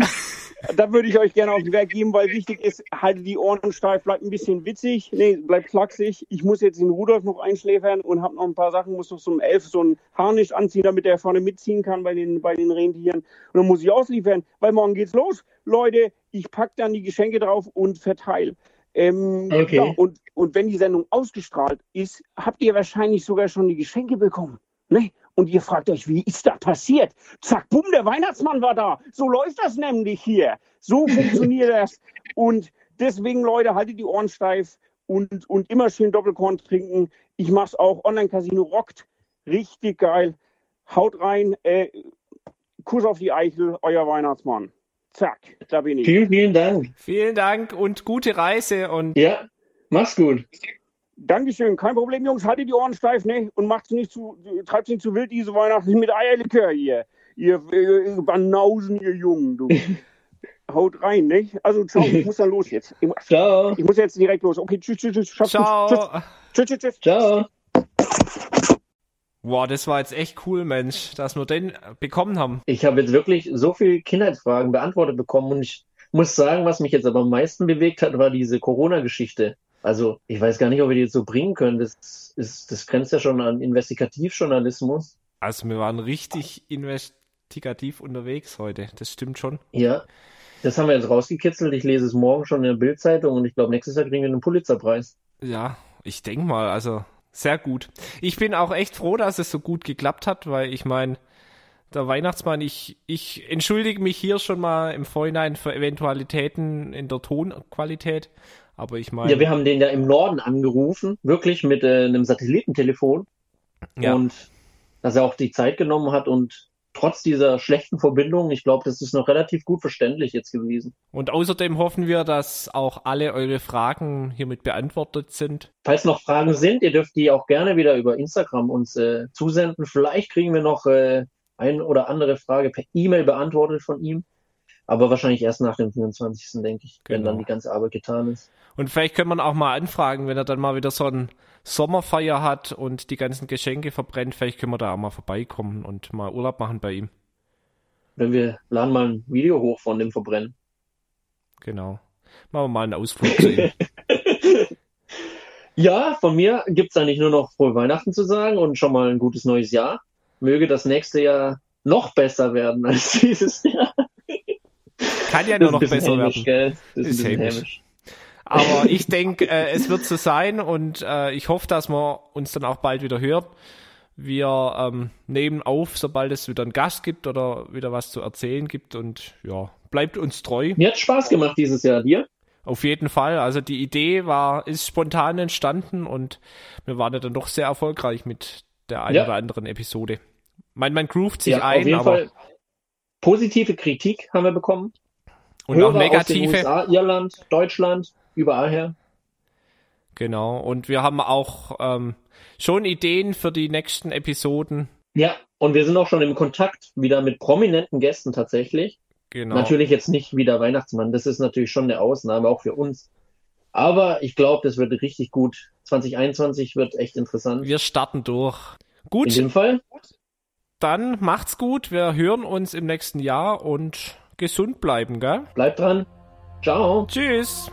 Speaker 4: Da würde ich euch gerne auf den Werk geben, weil wichtig ist, haltet die Ohren steif, bleibt ein bisschen witzig, nee, bleibt klacksig. Ich muss jetzt den Rudolf noch einschläfern und habe noch ein paar Sachen, muss noch so um elf so ein Harnisch anziehen, damit er vorne mitziehen kann bei den, bei den Rentieren. Und dann muss ich ausliefern, weil morgen geht's los. Leute, ich pack dann die Geschenke drauf und verteile. Ähm,
Speaker 3: Okay.
Speaker 4: ja, und, und wenn die Sendung ausgestrahlt ist, habt ihr wahrscheinlich sogar schon die Geschenke bekommen. Ne? Und ihr fragt euch, wie ist das passiert? Zack, bumm, der Weihnachtsmann war da. So läuft das nämlich hier. So funktioniert das. Und deswegen, Leute, haltet die Ohren steif und, und immer schön Doppelkorn trinken. Ich mach's auch. Online-Casino rockt. Richtig geil. Haut rein. Äh, Kuss auf die Eichel, euer Weihnachtsmann. Zack, da bin ich.
Speaker 3: Vielen, vielen Dank.
Speaker 2: Vielen Dank und gute Reise und
Speaker 3: Ja, mach's gut.
Speaker 4: Dankeschön, kein Problem, Jungs. Haltet die Ohren steif, ne? Und macht's nicht zu, treibt's nicht zu wild diese Weihnachten mit Eierlikör hier. Ihr, ihr Banausen, ihr Jungen, du. Haut rein, ne? Also, ciao, ich muss dann los jetzt. Ich,
Speaker 3: Ciao.
Speaker 4: ich muss jetzt direkt los. Okay, tschüss, tschüss, tschüss. Schaff's
Speaker 2: ciao.
Speaker 4: Tschüss, tschüss, tschüss.
Speaker 3: Ciao.
Speaker 2: Wow, das war jetzt echt cool, Mensch, dass wir den bekommen haben.
Speaker 3: Ich habe jetzt wirklich so viele Kindheitsfragen beantwortet bekommen und ich muss sagen, was mich jetzt aber am meisten bewegt hat, war diese Corona-Geschichte. Also, ich weiß gar nicht, ob wir die jetzt so bringen können. Das ist, das grenzt ja schon an Investigativjournalismus.
Speaker 2: Also wir waren richtig investigativ unterwegs heute. Das stimmt schon.
Speaker 3: Ja, das haben wir jetzt rausgekitzelt. Ich lese es morgen schon in der Bild-Zeitung und ich glaube, nächstes Jahr kriegen wir einen Pulitzerpreis.
Speaker 2: Ja, ich denke mal, also sehr gut. Ich bin auch echt froh, dass es so gut geklappt hat, weil ich meine, der Weihnachtsmann, ich, ich entschuldige mich hier schon mal im Vorhinein für Eventualitäten in der Tonqualität. Aber ich meine,
Speaker 3: Ja, wir haben den ja im Norden angerufen, wirklich mit äh, einem Satellitentelefon
Speaker 2: ja,
Speaker 3: und dass er auch die Zeit genommen hat und trotz dieser schlechten Verbindung, ich glaube, das ist noch relativ gut verständlich jetzt gewesen.
Speaker 2: und außerdem hoffen wir, dass auch alle eure Fragen hiermit beantwortet sind.
Speaker 3: Falls noch Fragen sind, ihr dürft die auch gerne wieder über Instagram uns äh, zusenden. Vielleicht kriegen wir noch äh, ein oder andere Frage per E-Mail beantwortet von ihm. Aber wahrscheinlich erst nach dem 24. denke ich, wenn
Speaker 2: Genau.
Speaker 3: dann die ganze Arbeit getan ist.
Speaker 2: Und vielleicht können wir auch mal anfragen, wenn er dann mal wieder so ein Sommerfeier hat und die ganzen Geschenke verbrennt, vielleicht können wir da auch mal vorbeikommen und mal Urlaub machen bei ihm.
Speaker 3: Wenn wir laden mal ein Video hoch von dem Verbrennen.
Speaker 2: Genau. Machen wir mal einen Ausflug zu ihm.
Speaker 3: Ja, von mir gibt's eigentlich nur noch frohe Weihnachten zu sagen und schon mal ein gutes neues Jahr. Möge das nächste Jahr noch besser werden als dieses Jahr.
Speaker 2: Kann ja nur noch besser
Speaker 3: hämisch,
Speaker 2: werden.
Speaker 3: gell? Das
Speaker 2: Ist
Speaker 3: ist
Speaker 2: hämisch.
Speaker 3: hämisch.
Speaker 2: Aber ich denke, äh, es wird so sein und äh, ich hoffe, dass man uns dann auch bald wieder hört. Wir ähm, nehmen auf, sobald es wieder einen Gast gibt oder wieder was zu erzählen gibt und ja, bleibt uns treu.
Speaker 3: Mir hat Spaß gemacht dieses Jahr. Dir?
Speaker 2: Auf jeden Fall. Also die Idee war, ist spontan entstanden und wir waren ja dann doch sehr erfolgreich mit der einen
Speaker 3: Ja.
Speaker 2: oder anderen Episode. Mein, man groovt sich
Speaker 3: Ja, auf
Speaker 2: ein,
Speaker 3: jeden
Speaker 2: aber
Speaker 3: Fall positive Kritik haben wir bekommen.
Speaker 2: Und
Speaker 3: Hörer
Speaker 2: auch negative.
Speaker 3: USA, Irland, Deutschland, überall her.
Speaker 2: Genau. Und wir haben auch ähm, schon Ideen für die nächsten Episoden.
Speaker 3: Ja, und wir sind auch schon im Kontakt wieder mit prominenten Gästen tatsächlich.
Speaker 2: Genau.
Speaker 3: Natürlich jetzt nicht wie der Weihnachtsmann, das ist natürlich schon eine Ausnahme, auch für uns. Aber ich glaube, das wird richtig gut. 2021 wird echt interessant.
Speaker 2: Wir starten durch.
Speaker 3: In
Speaker 2: Gut,
Speaker 3: dem Fall,
Speaker 2: dann macht's gut. Wir hören uns im nächsten Jahr und gesund bleiben, gell?
Speaker 3: bleibt dran. Ciao.
Speaker 2: Tschüss.